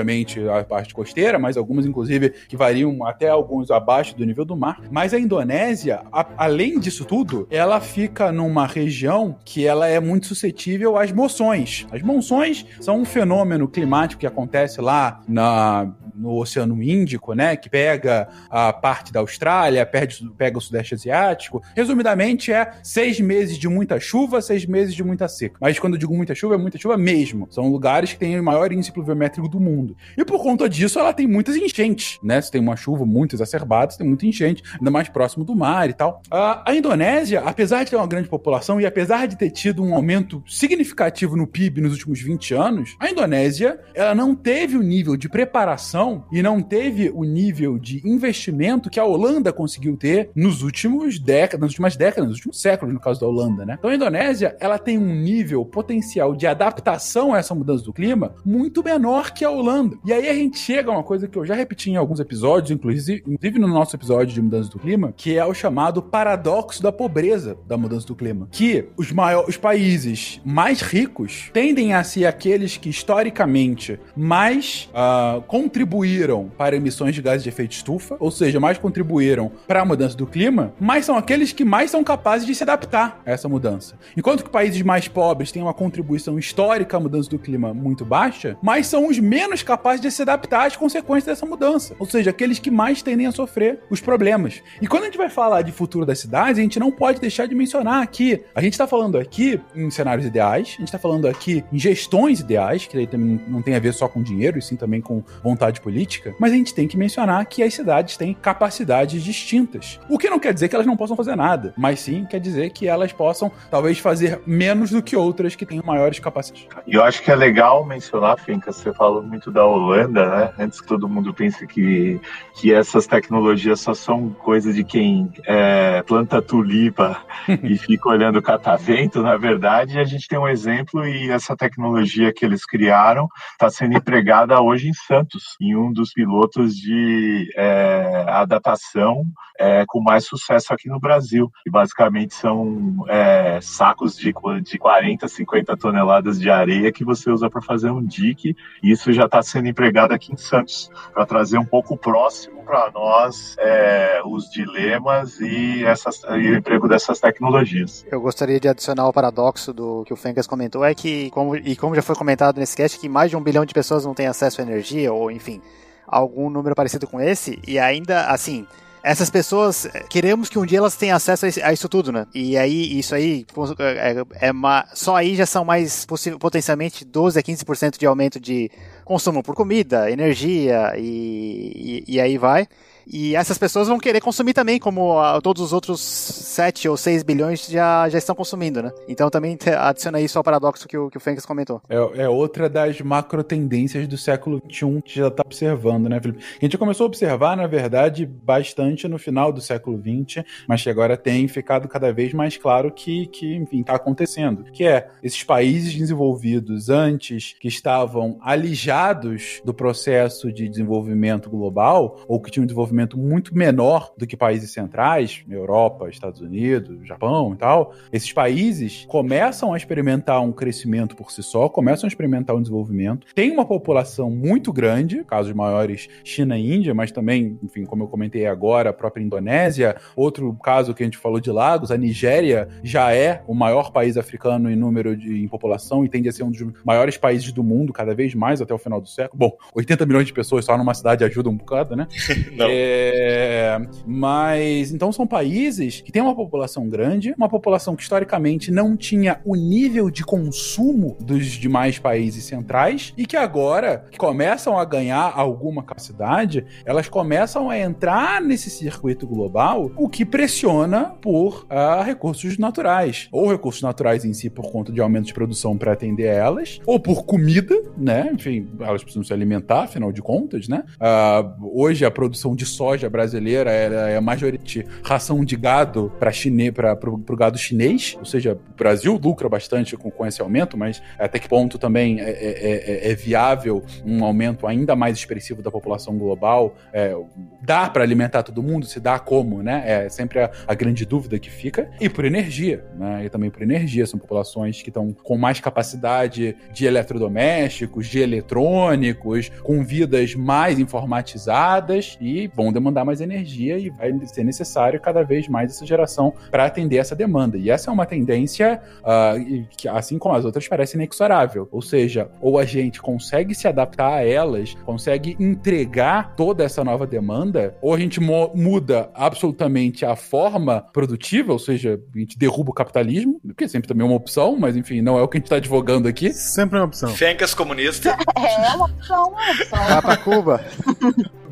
a parte costeira, mas algumas, inclusive, que variam até alguns abaixo do nível do mar. Mas a Indonésia, a, além disso tudo, ela fica numa região que ela é muito suscetível às moções. As monções são um fenômeno climático que acontece lá na, no Oceano Índico, né? Que pega a parte da Austrália, perde, pega o Sudeste Asiático. Resumidamente, é seis meses de muita chuva, seis meses de muita seca. Mas quando eu digo muita chuva, é muita chuva mesmo. São lugares que têm o maior índice pluviométrico do mundo. E por conta disso, ela tem muitas enchentes, né? Se tem uma chuva muito exacerbada, você tem muita enchente, ainda mais próximo do mar e tal. A, Indonésia, apesar de ter uma grande população e apesar de ter tido um aumento significativo no PIB nos últimos 20 anos, a Indonésia, ela não teve o nível de preparação e não teve o nível de investimento que a Holanda conseguiu ter nos últimos décadas, nas últimas décadas, nos últimos séculos, no caso da Holanda, né? Então a Indonésia, ela tem um nível potencial de adaptação a essa mudança do clima muito menor que a Holanda. E aí a gente chega a uma coisa que eu já repeti em alguns episódios, inclusive, inclusive no nosso episódio de mudança do clima, que é o chamado paradoxo da pobreza da mudança do clima. Que os, maiores, os países mais ricos tendem a ser aqueles que historicamente mais uh, contribuíram para emissões de gases de efeito estufa, ou seja, mais contribuíram para a mudança do clima, mas são aqueles que mais são capazes de se adaptar a essa mudança. Enquanto que países mais pobres têm uma contribuição histórica à mudança do clima muito baixa, mas são os menos capazes de se adaptar às consequências dessa mudança. Ou seja, aqueles que mais tendem a sofrer os problemas. E quando a gente vai falar de futuro das cidades, a gente não pode deixar de mencionar aqui. A gente está falando aqui em cenários ideais, a gente está falando aqui em gestões ideais, que também não tem a ver só com dinheiro, e sim também com vontade política, mas a gente tem que mencionar que as cidades têm capacidades distintas. O que não quer dizer que elas não possam fazer nada, mas sim quer dizer que elas possam talvez fazer menos do que outras que tenham maiores capacidades. Eu acho que é legal mencionar, Finca, você falou muito da Holanda, né? Antes que todo mundo pense que, que essas tecnologias só são coisa de quem é, planta tulipa e fica olhando o catavento, na verdade, a gente tem um exemplo e essa tecnologia que eles criaram está sendo empregada hoje em Santos, em um dos pilotos de é, adaptação é, com mais sucesso aqui no Brasil. E basicamente são é, sacos de, de 40, 50 toneladas de areia que você usa para fazer um dique. Isso já está sendo empregado aqui em Santos, para trazer um pouco próximo para nós é, os dilemas e, essas, e o emprego dessas tecnologias. Eu gostaria de adicionar o paradoxo do que o Fencas comentou, é que, como, e como já foi comentado nesse cast, que mais de um bilhão de pessoas não têm acesso à energia, ou enfim, algum número parecido com esse, e ainda assim essas pessoas, queremos que um dia elas tenham acesso a isso tudo, né? E aí, isso aí, é, é, é uma, só aí já são mais, potencialmente, 12 a 15% de aumento de consumo por comida, energia e, e, e aí vai. E essas pessoas vão querer consumir também, como a, todos os outros 7 ou 6 bilhões já, já estão consumindo, né? Então também adiciona isso ao paradoxo que o, que o Fencas comentou. É, é outra das macro tendências do século XXI que já está observando, né, Felipe? A gente começou a observar, na verdade, bastante no final do século XX, mas que agora tem ficado cada vez mais claro que, que enfim, está acontecendo. Que é, esses países desenvolvidos antes, que estavam alijados do processo de desenvolvimento global, ou que tinham um desenvolvimento desenvolvimento muito menor do que países centrais, Europa, Estados Unidos, Japão e tal, esses países começam a experimentar um crescimento por si só, começam a experimentar um desenvolvimento, tem uma população muito grande, casos maiores China e Índia, mas também, enfim, como eu comentei agora, a própria Indonésia, outro caso que a gente falou de lagos, a Nigéria já é o maior país africano em número de em população e tende a ser um dos maiores países do mundo, cada vez mais até o final do século. Bom, 80 milhões de pessoas só numa cidade ajuda um bocado, né? Não. É, é, mas então são países que têm uma população grande, uma população que historicamente não tinha o nível de consumo dos demais países centrais e que agora que começam a ganhar alguma capacidade, elas começam a entrar nesse circuito global, o que pressiona por uh, recursos naturais, ou recursos naturais em si por conta de aumento de produção para atender elas, ou por comida, né? Enfim, elas precisam se alimentar, afinal de contas, né? Uh, hoje a produção de soja brasileira é, é majority ração de gado para chine, o gado chinês, ou seja, o Brasil lucra bastante com, com esse aumento, mas até que ponto também é, é, é, é viável um aumento ainda mais expressivo da população global? É, dá para alimentar todo mundo? Se dá como, né? É sempre a, a grande dúvida que fica. E por energia, né? E também por energia, são populações que estão com mais capacidade de eletrodomésticos, de eletrônicos, com vidas mais informatizadas e vão vão demandar mais energia e vai ser necessário cada vez mais essa geração para atender essa demanda. E essa é uma tendência uh, que, assim como as outras, parece inexorável. Ou seja, ou a gente consegue se adaptar a elas, consegue entregar toda essa nova demanda, ou a gente muda absolutamente a forma produtiva, ou seja, a gente derruba o capitalismo, que sempre também é uma opção, mas enfim, não é o que a gente está advogando aqui. Sempre é uma opção. Fencas comunista. É uma opção, uma opção. Vai pra Cuba.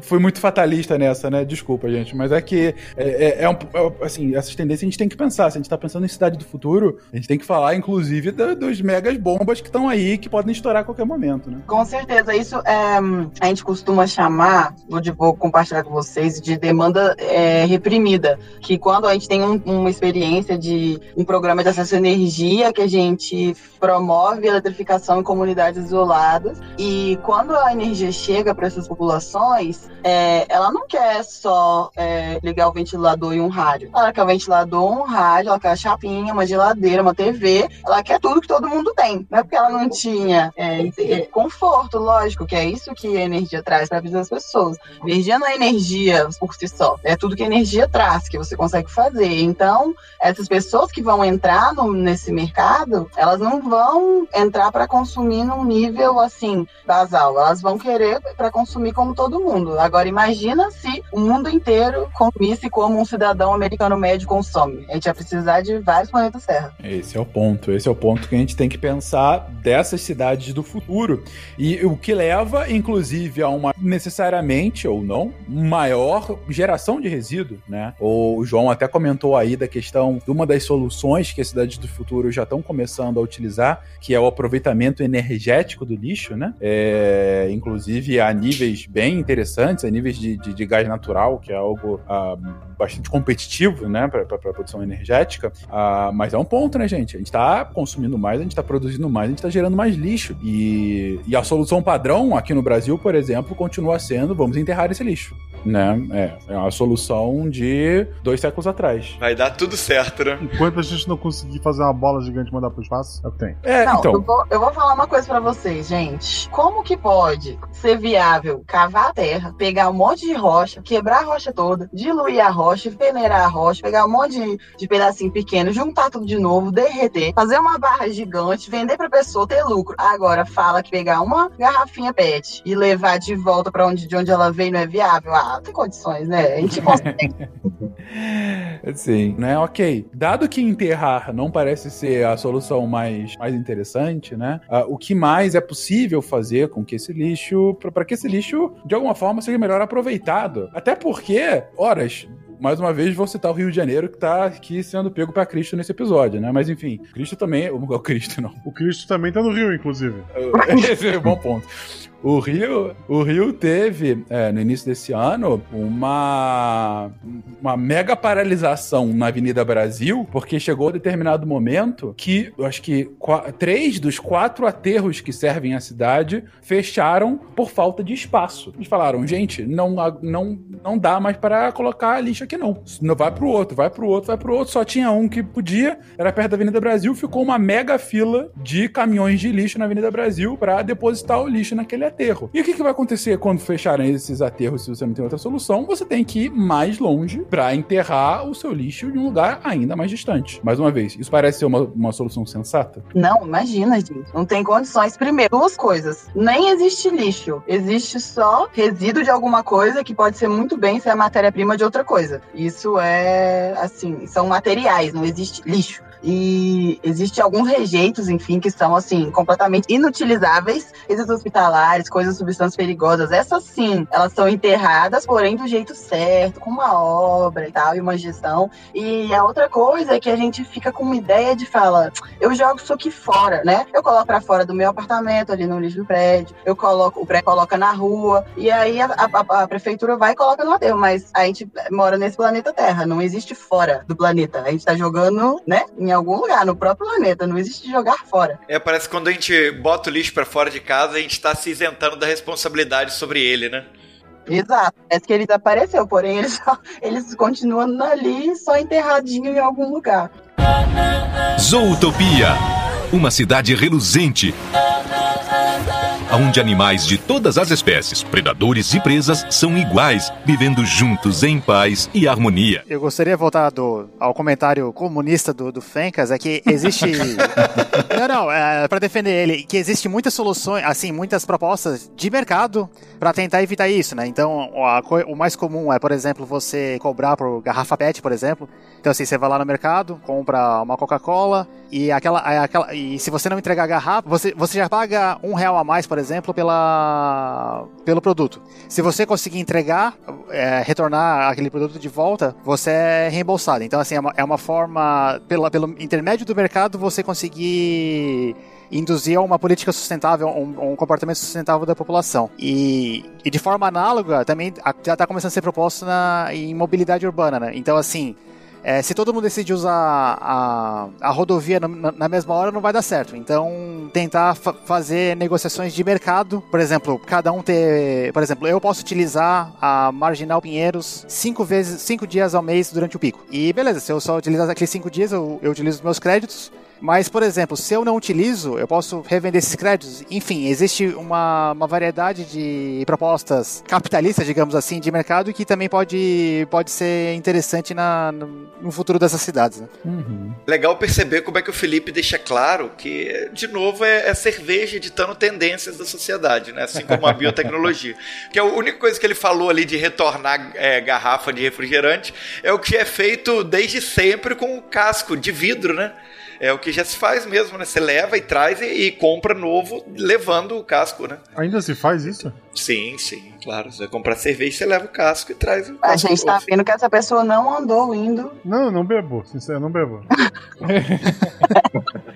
fui muito fatalista nessa, né? Desculpa, gente. Mas é que é, é, é um, é, assim, essas tendências a gente tem que pensar. Se a gente tá pensando em cidade do futuro, a gente tem que falar, inclusive, da, dos megas bombas que estão aí, que podem estourar a qualquer momento, né? Com certeza. Isso é, a gente costuma chamar, vou, vou compartilhar com vocês, de demanda é, reprimida. Que quando a gente tem um, uma experiência de um programa de acesso à energia que a gente promove a eletrificação em comunidades isoladas, e quando a energia chega para essas populações, é, ela não quer só é, ligar o ventilador e um rádio. Ela quer o ventilador, um rádio, ela quer a chapinha, uma geladeira, uma TV, ela quer tudo que todo mundo tem. Não é porque ela não tinha é, é conforto, lógico, que é isso que a energia traz para a vida das pessoas. Energia não é energia por si só, é tudo que a energia traz, que você consegue fazer. Então, essas pessoas que vão entrar no, nesse mercado, elas não vão entrar para consumir num nível assim basal, elas vão querer para consumir como todo mundo. Agora imagina se o mundo inteiro consumisse como um cidadão americano médio consome. A gente ia precisar de vários planetas Terra. Esse é o ponto, esse é o ponto que a gente tem que pensar dessas cidades do futuro. E o que leva, inclusive, a uma necessariamente ou não maior geração de resíduo, né? O João até comentou aí da questão de uma das soluções que as cidades do futuro já estão começando a utilizar, que é o aproveitamento energético do lixo, né? É, inclusive a níveis bem interessantes, a níveis de, de, de gás natural, que é algo ah, bastante competitivo, né, para a produção energética. Ah, mas é um ponto, né, gente? A gente está consumindo mais, a gente está produzindo mais, a gente está gerando mais lixo. E, e a solução padrão aqui no Brasil, por exemplo, continua sendo: vamos enterrar esse lixo né? É, é uma solução de dois séculos atrás. Vai dar tudo certo, né? Enquanto a gente não conseguir fazer uma bola gigante e mandar pro espaço, é o que tem. É, não, então. Eu vou, eu vou falar uma coisa para vocês, gente. Como que pode ser viável cavar a terra, pegar um monte de rocha, quebrar a rocha toda, diluir a rocha, peneirar a rocha, pegar um monte de, de pedacinho pequeno, juntar tudo de novo, derreter, fazer uma barra gigante, vender pra pessoa, ter lucro. Agora fala que pegar uma garrafinha PET e levar de volta para onde, de onde ela veio não é viável. Ah, tem condições, né? A gente consegue. Sim, né? Ok. Dado que enterrar não parece ser a solução mais, mais interessante, né? Uh, o que mais é possível fazer com que esse lixo, para que esse lixo, de alguma forma, seja melhor aproveitado? Até porque, horas, mais uma vez vou citar o Rio de Janeiro que tá aqui sendo pego para Cristo nesse episódio, né? Mas enfim, Cristo também, o Cristo não. O Cristo também tá no Rio, inclusive. Esse é um bom ponto. O Rio, o Rio teve, é, no início desse ano, uma, uma mega paralisação na Avenida Brasil, porque chegou a determinado momento que, eu acho que três dos quatro aterros que servem a cidade fecharam por falta de espaço. Eles falaram, gente, não, não, não dá mais para colocar lixo aqui não. Vai pro outro, vai pro outro, vai pro outro. Só tinha um que podia, era perto da Avenida Brasil, ficou uma mega fila de caminhões de lixo na Avenida Brasil para depositar o lixo naquele aterro. E o que, que vai acontecer quando fecharem esses aterros se você não tem outra solução? Você tem que ir mais longe para enterrar o seu lixo em um lugar ainda mais distante. Mais uma vez, isso parece ser uma, uma solução sensata? Não, imagina, gente. Não tem condições. Primeiro, duas coisas. Nem existe lixo. Existe só resíduo de alguma coisa que pode ser muito bem ser a matéria-prima de outra coisa. Isso é, assim, são materiais, não existe lixo. E existem alguns rejeitos, enfim, que são, assim, completamente inutilizáveis. Esses hospitalares, coisas, substâncias perigosas, essas sim, elas são enterradas, porém do jeito certo, com uma obra e tal, e uma gestão. E a outra coisa é que a gente fica com uma ideia de fala, eu jogo isso aqui fora, né? Eu coloco para fora do meu apartamento, ali no lixo do prédio, eu coloco, o prédio coloca na rua, e aí a, a, a prefeitura vai e coloca no aterro, mas a gente mora nesse planeta Terra, não existe fora do planeta. A gente tá jogando, né, em algum lugar, no próprio planeta. Não existe jogar fora. É, parece que quando a gente bota o lixo para fora de casa, a gente tá se isentando da responsabilidade sobre ele, né? Exato. Parece que ele desapareceu, porém eles, só, eles continuam ali, só enterradinho em algum lugar. Zootopia. Uma cidade reluzente onde animais de todas as espécies, predadores e presas, são iguais, vivendo juntos em paz e harmonia. Eu gostaria de voltar do, ao comentário comunista do, do Fencas, é que existe... não, não, é, para defender ele, que existe muitas soluções, assim, muitas propostas de mercado para tentar evitar isso, né? Então, a, o mais comum é, por exemplo, você cobrar por garrafa PET, por exemplo. Então, assim, você vai lá no mercado, compra uma Coca-Cola e aquela, aquela e se você não entregar a garrafa, você, você já paga um real a mais, por exemplo, exemplo, pela, pelo produto. Se você conseguir entregar, é, retornar aquele produto de volta, você é reembolsado. Então, assim, é uma, é uma forma, pela, pelo intermédio do mercado, você conseguir induzir a uma política sustentável, um, um comportamento sustentável da população. E, e de forma análoga, também já está começando a ser proposto na, em mobilidade urbana, né? Então, assim, é, se todo mundo decidir usar a, a rodovia na, na, mesma hora, não vai dar certo. Então, tentar fa fazer negociações de mercado, por exemplo, cada um ter. Por exemplo, eu posso utilizar a Marginal Pinheiros cinco vezes, cinco dias ao mês durante o pico. E beleza, se eu só utilizar aqueles cinco dias, eu, eu utilizo os meus créditos. Mas, por exemplo, se eu não utilizo, eu posso revender esses créditos. Enfim, existe uma, uma variedade de propostas capitalistas, digamos assim, de mercado que também pode, pode ser interessante na, no futuro dessas cidades. Né? Uhum. Legal perceber como é que o Felipe deixa claro que, de novo, é, é cerveja ditando tendências da sociedade, né? assim como a biotecnologia. que é a única coisa que ele falou ali de retornar é, garrafa de refrigerante é o que é feito desde sempre com o casco de vidro, né? É o que já se faz mesmo, né? Você leva e traz e, e, compra novo, levando o casco, né? Ainda se faz isso? Sim, sim, claro. Você vai comprar cerveja, você leva o casco e traz o casco. A gente tá vendo que essa pessoa não andou indo. Não, não bebo, sincero, não bebo.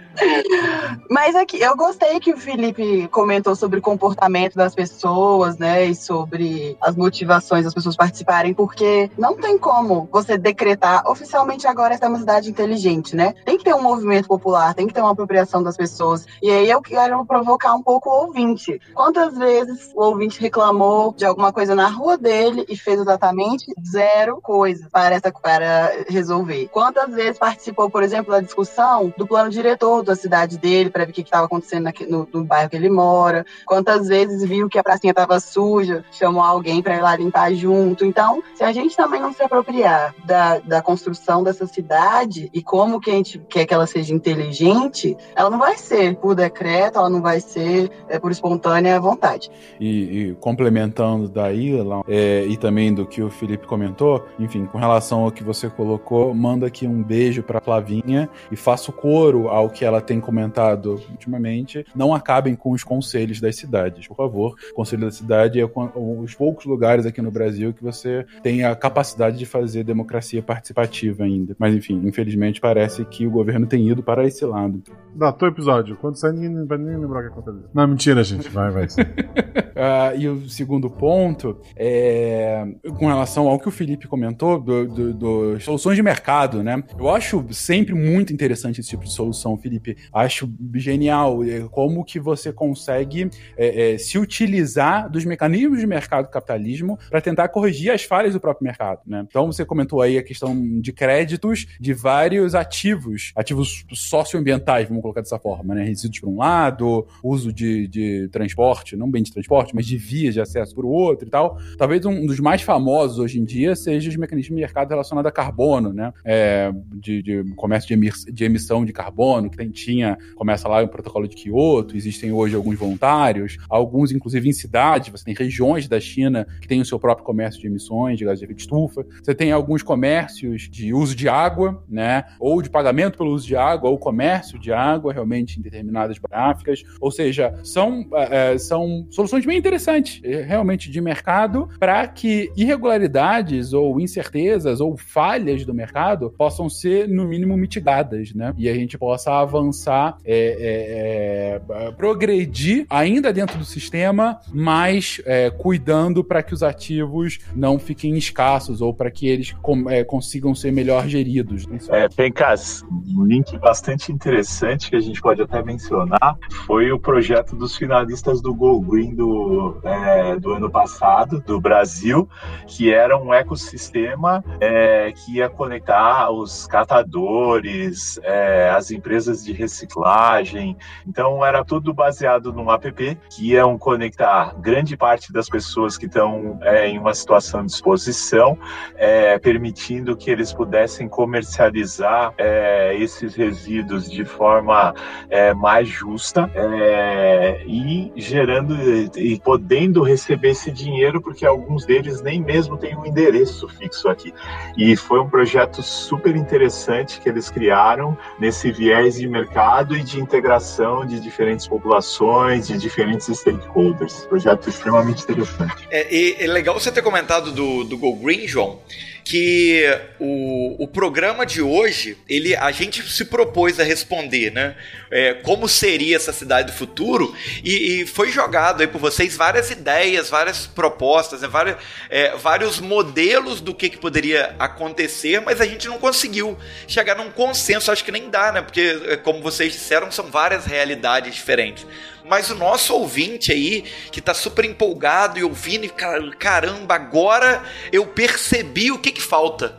Mas aqui, eu gostei que o Felipe comentou sobre o comportamento das pessoas, né? E sobre as motivações das pessoas participarem, porque não tem como você decretar oficialmente agora esta é uma cidade inteligente, né? Tem que ter um movimento popular, tem que ter uma apropriação das pessoas. E aí eu quero provocar um pouco o ouvinte. Quantas vezes o ouvinte reclamou de alguma coisa na rua dele e fez exatamente zero coisa para, essa, para resolver? Quantas vezes participou, por exemplo, da discussão do plano diretor da cidade dele para ver o que estava acontecendo no, no, bairro que ele mora? Quantas vezes viu que a pracinha estava suja, chamou alguém para ir lá limpar junto? Então, se a gente também não se apropriar da, da construção dessa cidade e como que a gente quer que ela seja inteligente, ela não vai ser por decreto, ela não vai ser é, por espontânea vontade. E, e complementando daí, é, e também do que o Felipe comentou, enfim, com relação ao que você colocou, manda aqui um beijo para Flavinha e faço coro ao que ela tem comentado ultimamente. Não acabem com os conselhos das cidades, por favor. O conselho da cidade é os poucos lugares aqui no Brasil que você tem a capacidade de fazer democracia participativa ainda. Mas enfim, infelizmente parece que o governo tem ido para esse lado. Datou o episódio. Quando sair, ninguém vai nem lembrar o que aconteceu. Não, mentira, gente. Vai, vai. e o segundo ponto é com relação ao que o Felipe comentou do, do, do, soluções de mercado, né? Eu acho sempre muito interessante esse tipo de solução, Felipe. Acho genial é, como que você consegue é, é, se utilizar dos mecanismos de mercado do capitalismo para tentar corrigir as falhas do próprio mercado, né? Então você comentou aí a questão de créditos de vários ativos, ativos socioambientais, vamos colocar dessa forma, né? Resíduos por um lado, uso de, de transporte, não bem de transporte, mas de vias de acesso por outro e tal. Talvez um dos mais famosos hoje em dia seja os mecanismos de mercado relacionados a carbono, né? É, de, de, comércio de, de, emissão de carbono, que tem, tinha, começa lá o protocolo de Kyoto, existem hoje alguns voluntários, alguns inclusive em cidades, você tem regiões da China que têm o seu próprio comércio de emissões de gás de efeito estufa, você tem alguns comércios de uso de água, né? Ou de pagamento pelo uso de água, ou comércio de água, realmente em determinadas gráficas, ou seja, são, é, são soluções bem interessantes, é, realmente de mercado, para que irregularidades ou incertezas ou falhas do mercado possam ser, no mínimo, mitigadas, né? E a gente possa avançar, é, é, é progredir ainda dentro do sistema, mas é, cuidando para que os ativos não fiquem escassos ou para que eles é, consigam ser melhor geridos. É, Pencas, um link bastante interessante que a gente pode até mencionar foi o projeto dos finalistas do Go Green do, é, do ano passado, do Brasil, que era um ecossistema é, que ia conectar os catadores, é, as empresas de reciclagem. Então, era tudo baseado num app que iam conectar grande parte das pessoas que estão é, em uma situação de exposição, é, permitindo que eles pudessem comercializar é, esses resíduos de forma mais justa e gerando e receber esse dinheiro, porque alguns deles nem mesmo têm um endereço fixo aqui. E foi um projeto super interessante que eles criaram nesse viés de, mercado e de integração de diferentes populações, de diferentes stakeholders. Projeto extremamente interessante. É, é legal você ter comentado do, do Go Green, João, que o, o programa de hoje, ele, a gente se propôs a responder, né? É, como seria essa cidade do futuro e, e, foi jogado aí por vocês várias ideias, várias propostas, né? vários, é, vários modelos do que, que poderia acontecer, mas a gente não conseguiu chegar num consenso, acho que nem dá, né? Porque, é, como vocês disseram, são várias realidades diferentes. Mas o nosso ouvinte aí, que tá super empolgado e ouvindo, e caramba, agora eu percebi o que, que falta.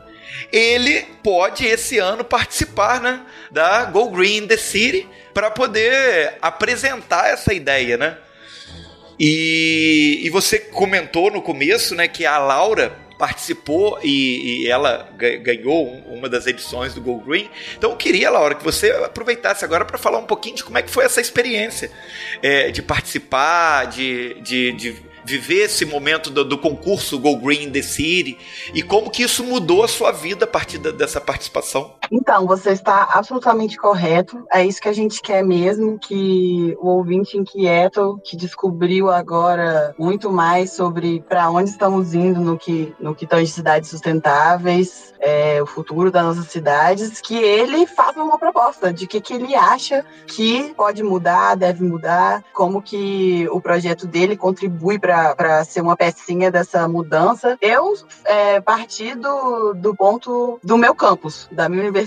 Ele pode esse ano participar, né, da Go Green the City para poder apresentar essa ideia, né? E, e você comentou no começo, né, que a Laura participou e, e ela ganhou uma das edições do Go Green. Então eu queria, Laura, que você aproveitasse agora para falar um pouquinho de como é que foi essa experiência é, de participar, de, de, de viver esse momento do, do, concurso Go Green the City e como que isso mudou a sua vida a partir da, dessa participação? Então, você está absolutamente correto. É isso que a gente quer mesmo, que o ouvinte inquieto, que descobriu agora muito mais sobre para onde estamos indo no que no que tange cidades sustentáveis, é, o futuro das nossas cidades, que ele faça uma proposta de que, que ele acha que pode mudar, deve mudar, como que o projeto dele contribui para ser uma pecinha dessa mudança. Eu é, parti do, do ponto do meu campus, da minha universidade,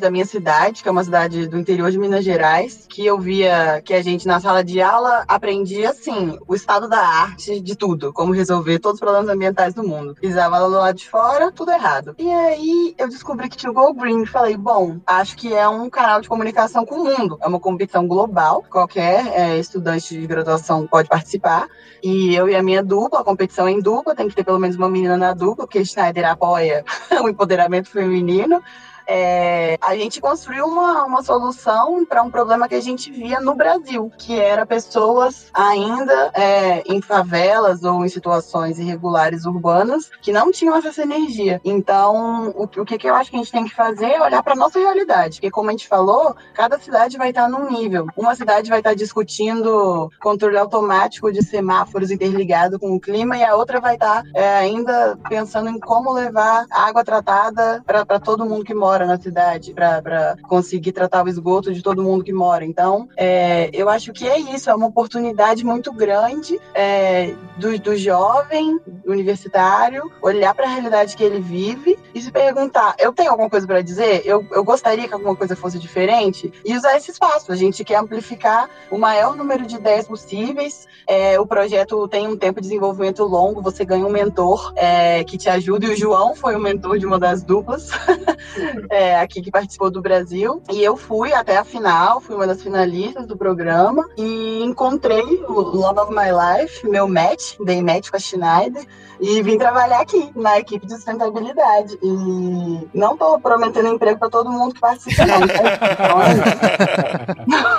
da minha cidade, que é uma cidade do interior de Minas Gerais, que eu via que a gente na sala de aula aprendia assim, o estado da arte de tudo, como resolver todos os problemas ambientais do mundo. Pisava lá do lado de fora, tudo errado. E aí eu descobri que tinha o Go Green. Falei, bom, acho que é um canal de comunicação com o mundo. É uma competição global. Qualquer é, estudante de graduação pode participar. E eu e a minha dupla, a competição é em dupla, tem que ter pelo menos uma menina na dupla, porque Schneider apoia o empoderamento feminino é, a gente construiu uma, uma solução para um problema que a gente via no Brasil, que era pessoas ainda é, em favelas ou em situações irregulares urbanas que não tinham acesso à energia. Então, o, o que, que eu acho que a gente tem que fazer é olhar para nossa realidade, porque como a gente falou, cada cidade vai estar num nível. Uma cidade vai estar discutindo controle automático de semáforos interligado com o clima e a outra vai estar é, ainda pensando em como levar água tratada para todo mundo que mora mora na cidade para conseguir tratar o esgoto de todo mundo que mora. Então, é, eu acho que é isso, é uma oportunidade muito grande é, do, do jovem universitário olhar para a realidade que ele vive e se perguntar: eu tenho alguma coisa para dizer? Eu, eu gostaria que alguma coisa fosse diferente? E usar esse espaço. A gente quer amplificar o maior número de ideias possíveis. É, o projeto tem um tempo de desenvolvimento longo, você ganha um mentor é, que te ajuda, e o João foi o mentor de uma das duplas. é, aqui que participou do Brasil. E eu fui até a final, fui uma das finalistas do programa e encontrei o Love of My Life, meu match, dei match com a Schneider e vim trabalhar aqui na equipe de sustentabilidade. E não estou prometendo emprego para todo mundo que participa, não.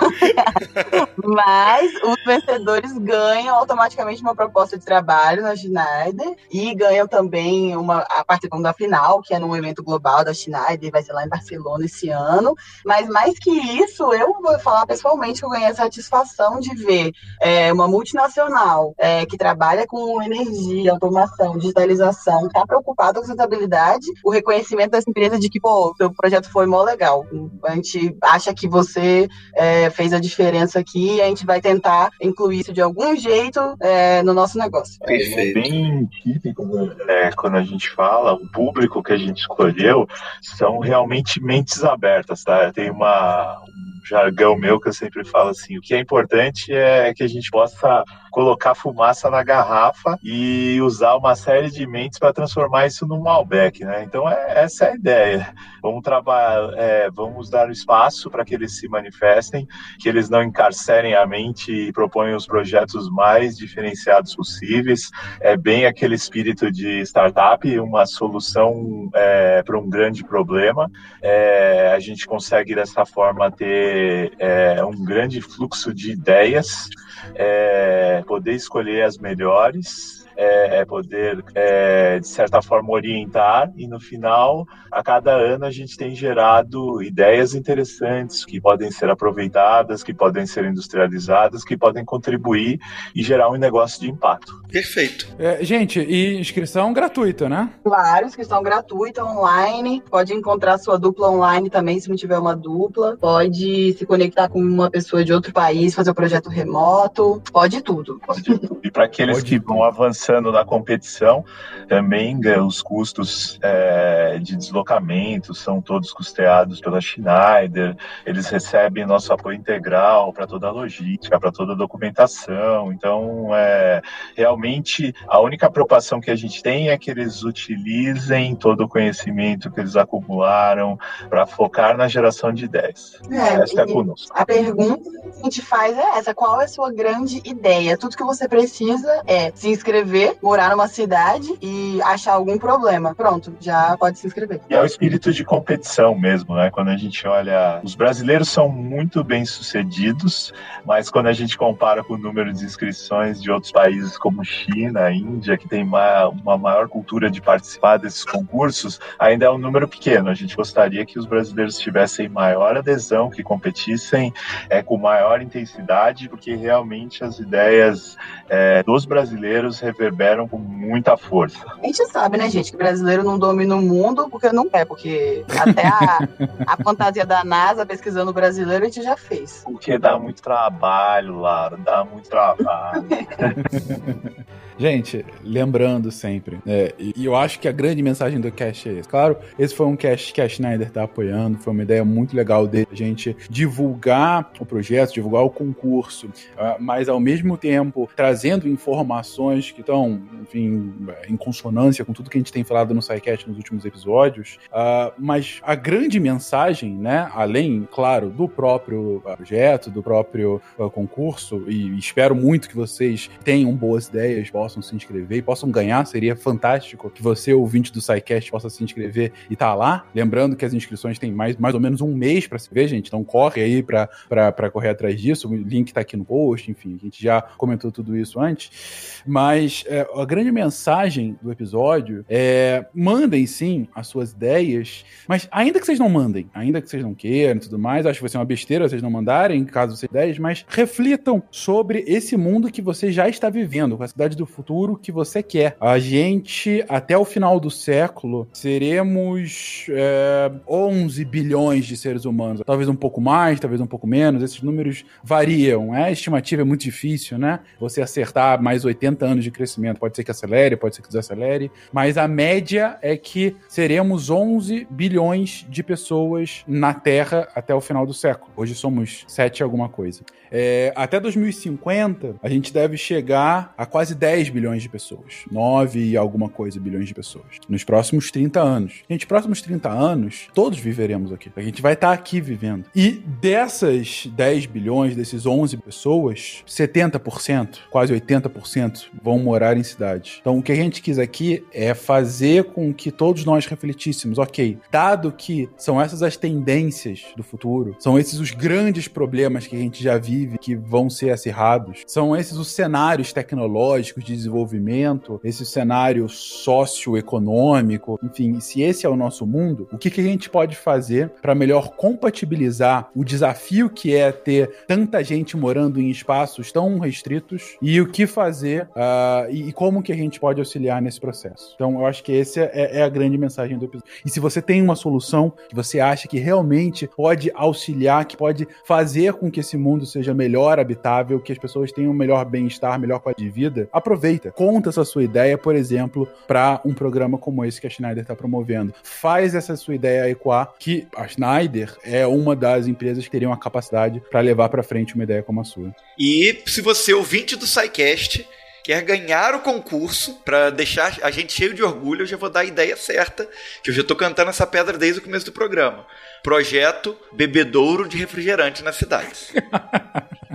Mas os vencedores ganham automaticamente uma proposta de trabalho na Schneider e ganham também uma a participação da final, que é num evento global da Schneider, vai ser lá em Barcelona esse ano. Mas mais que isso, eu vou falar pessoalmente que eu ganhei a satisfação de ver é, uma multinacional é, que trabalha com energia, automação, digitalização, está preocupada com sustentabilidade, o reconhecimento dessa empresa de que, pô, seu projeto foi mó legal. A gente acha que você é, fez a diferença aqui e a gente vai tentar incluir isso de algum jeito é, no nosso negócio. É bem típico né, quando a gente fala, o público que a gente escolheu são realmente mentes abertas, tá? Tem uma, um jargão meu que eu sempre falo assim, o que é importante é que a gente possa colocar fumaça na garrafa e usar uma série de mentes para transformar isso num Malbec, né? Então é, essa é a ideia. Vamos trabalhar, é, vamos dar espaço para que eles se manifestem, que eles não encarcerem a mente e proponham os projetos mais diferenciados possíveis. É bem aquele espírito de startup, uma solução é, para um grande problema. É, a gente consegue dessa forma ter é, um grande fluxo de ideias é, poder escolher as melhores é, é poder, é, de certa forma, orientar, e no final, a cada ano, a gente tem gerado ideias interessantes que podem ser aproveitadas, que podem ser industrializadas, que podem contribuir e gerar um negócio de impacto. Perfeito. É, gente, e inscrição gratuita, né? Claro, inscrição gratuita, online. Pode encontrar sua dupla online também, se não tiver uma dupla. Pode se conectar com uma pessoa de outro país, fazer o um projeto remoto. Pode tudo. Pode tudo. E para aqueles pode que tudo. vão avançando na competição, também os custos é, de deslocamento são todos custeados pela Schneider. Eles recebem nosso apoio integral para toda a logística, para toda a documentação. Então, é, realmente, a única preocupação que a gente tem é que eles utilizem todo o conhecimento que eles acumularam para focar na geração de ideias. É, essa é conosco. A pergunta que a gente faz é essa: qual é a sua grande ideia? Tudo que você precisa é se inscrever, morar numa cidade e achar algum problema. Pronto, já pode se inscrever. E é o espírito de competição mesmo, né? Quando a gente olha, os brasileiros são muito bem sucedidos, mas quando a gente compara com o número de inscrições de outros países como China, Índia, que tem uma, uma maior cultura de participar desses concursos, ainda é um número pequeno. A gente gostaria que os brasileiros tivessem maior adesão, que competissem é, com maior intensidade, porque realmente as ideias é, dos brasileiros reverberam com muita força. A gente sabe, né, gente, que brasileiro não domina o mundo porque não quer, porque até a, a fantasia da NASA pesquisando o brasileiro a gente já fez. Porque dá muito trabalho, Lara, dá muito trabalho. Gente, lembrando sempre, é, e eu acho que a grande mensagem do cast é esse. Claro, esse foi um cast que a Schneider tá apoiando, foi uma ideia muito legal dele, a gente divulgar o projeto, divulgar o concurso, uh, mas ao mesmo tempo trazendo informações que estão, enfim, em consonância com tudo que a gente tem falado no SciCast nos últimos episódios. Uh, mas a grande mensagem, né, além, claro, do próprio projeto, do próprio uh, concurso, e espero muito que vocês tenham boas ideias, possam possam se inscrever e possam ganhar. Seria fantástico que você, ouvinte do SciCast, possa se inscrever e tá lá. Lembrando que as inscrições têm mais, mais ou menos um mês para se ver, gente. Então corre aí para correr atrás disso. O link tá aqui no post, enfim, a gente já comentou tudo isso antes. Mas é, a grande mensagem do episódio é: mandem sim as suas ideias, mas ainda que vocês não mandem, ainda que vocês não queiram e tudo mais, acho que vai ser uma besteira vocês não mandarem, caso vocês ideias, mas reflitam sobre esse mundo que você já está vivendo, com a cidade do futuro que você quer. A gente, até o final do século, seremos é, 11 bilhões de seres humanos. Talvez um pouco mais, talvez um pouco menos. Esses números variam. É? A estimativa é muito difícil, né? Você acertar mais 80 anos de crescimento. Pode ser que acelere, pode ser que desacelere. Mas a média é que seremos 11 bilhões de pessoas na Terra até o final do século. Hoje somos 7 alguma coisa. É, até 2050, a gente deve chegar a quase 10 bilhões de pessoas. 9 e alguma coisa bilhões de pessoas. Nos próximos 30 anos. Gente, próximos 30 anos, todos viveremos aqui. A gente vai estar aqui vivendo. E dessas 10 bilhões, desses 11 pessoas, 70%, quase 80% vão morar em cidades. Então, o que a gente quis aqui é fazer com que todos nós refletíssemos, ok, dado que são essas as tendências do futuro, são esses os grandes problemas que a gente já vive, que vão ser acirrados. São esses os cenários tecnológicos de desenvolvimento, esse cenário socioeconômico, enfim, se esse é o nosso mundo, o que, que a gente pode fazer para melhor compatibilizar o desafio que é ter tanta gente morando em espaços tão restritos e o que fazer uh, e, e, como que a gente pode auxiliar nesse processo. Então, eu acho que essa é, é a grande mensagem do episódio. E se você tem uma solução que você acha que realmente pode auxiliar, que pode fazer com que esse mundo seja melhor habitável, que as pessoas tenham melhor bem-estar, melhor qualidade de vida, aproveita. Conta essa sua ideia, por exemplo, para um programa como esse que a Schneider está promovendo. Faz essa sua ideia ecoar, que a Schneider é uma das empresas que teriam a capacidade para levar para frente uma ideia como a sua. E se você ouvinte do SciCast quer ganhar o concurso para deixar a gente cheio de orgulho, eu já vou dar a ideia certa, que eu já estou cantando essa pedra desde o começo do programa. Projeto Bebedouro de Refrigerante nas cidades.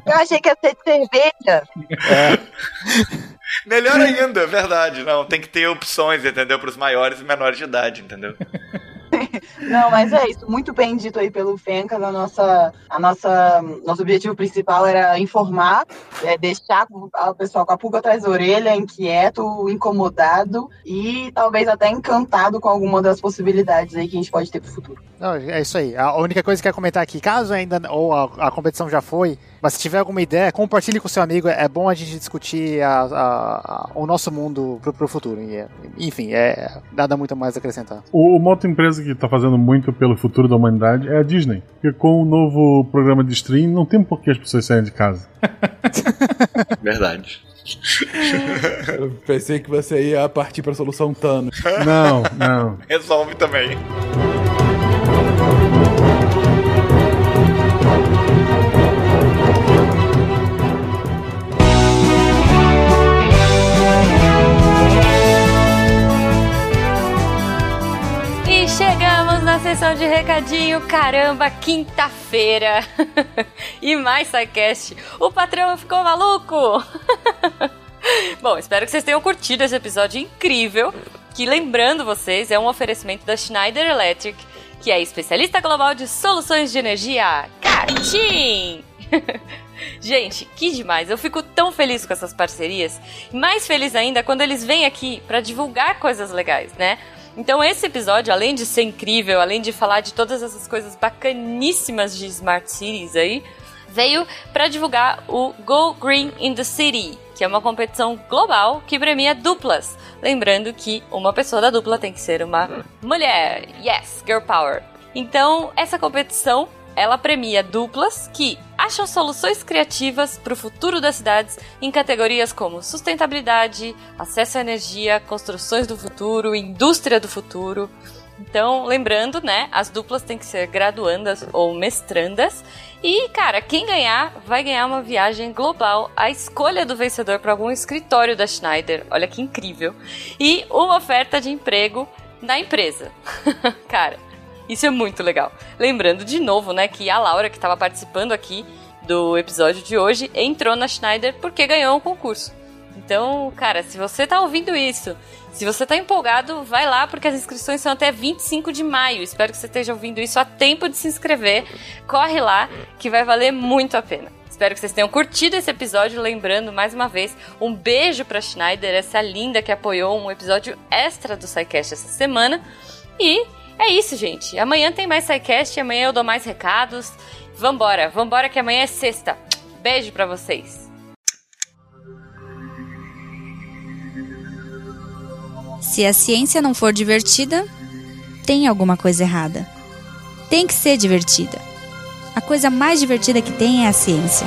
Eu achei que ia ser de cerveja. É. Melhor ainda, verdade. Não, tem que ter opções, entendeu? Para os maiores e menores de idade, entendeu? Não, mas é isso. Muito bem dito aí pelo Fencas. A nossa, a nossa, nosso objetivo principal era informar, é, deixar o pessoal com a pulga atrás da orelha, inquieto, incomodado e talvez até encantado com alguma das possibilidades aí que a gente pode ter pro futuro. Não, é isso aí. A única coisa que eu quero comentar aqui, caso ainda ou a, a competição já foi, mas se tiver alguma ideia, compartilhe com seu amigo. É bom a gente discutir a, a, a, o nosso mundo pro, pro futuro. E, é, enfim, é nada muito mais a acrescentar. O, uma outra empresa que está fazendo muito pelo futuro da humanidade é a Disney. Porque com o novo programa de stream, não tem por que as pessoas saírem de casa. Verdade. Eu pensei que você ia partir pra solução Thanos. Não, não. Resolve também. Sessão de recadinho, caramba, quinta-feira. e mais SciCast. O patrão ficou maluco. Bom, espero que vocês tenham curtido esse episódio incrível. Que lembrando vocês, é um oferecimento da Schneider Electric, que é especialista global de soluções de energia. Catim! Gente, que demais! Eu fico tão feliz com essas parcerias. Mais feliz ainda quando eles vêm aqui para divulgar coisas legais, né? Então esse episódio, além de ser incrível, além de falar de todas essas coisas bacaníssimas de Smart Cities aí, veio para divulgar o Go Green in the City, que é uma competição global que premia duplas. Lembrando que uma pessoa da dupla tem que ser uma mulher. Yes, girl power. Então, essa competição ela premia duplas que acham soluções criativas para o futuro das cidades em categorias como sustentabilidade, acesso à energia, construções do futuro, indústria do futuro. Então, lembrando, né, as duplas têm que ser graduandas ou mestrandas. E, cara, quem ganhar vai ganhar uma viagem global, a escolha do vencedor para algum escritório da Schneider. Olha que incrível. E uma oferta de emprego na empresa. cara, isso é muito legal. Lembrando de novo, né, que a Laura, que estava participando aqui do episódio de hoje, entrou na Schneider porque ganhou um concurso. Então, cara, se você tá ouvindo isso, se você tá empolgado, vai lá porque as inscrições são até 25 de maio. Espero que você esteja ouvindo isso a tempo de se inscrever. Corre lá que vai valer muito a pena. Espero que vocês tenham curtido esse episódio. Lembrando, mais uma vez, um beijo pra Schneider, essa linda que apoiou um episódio extra do SciCast essa semana. E é isso, gente. Amanhã tem mais SciCast, amanhã eu dou mais recados. Vambora, vambora que amanhã é sexta. Beijo pra vocês. Se a ciência não for divertida, tem alguma coisa errada. Tem que ser divertida. A coisa mais divertida que tem é a ciência.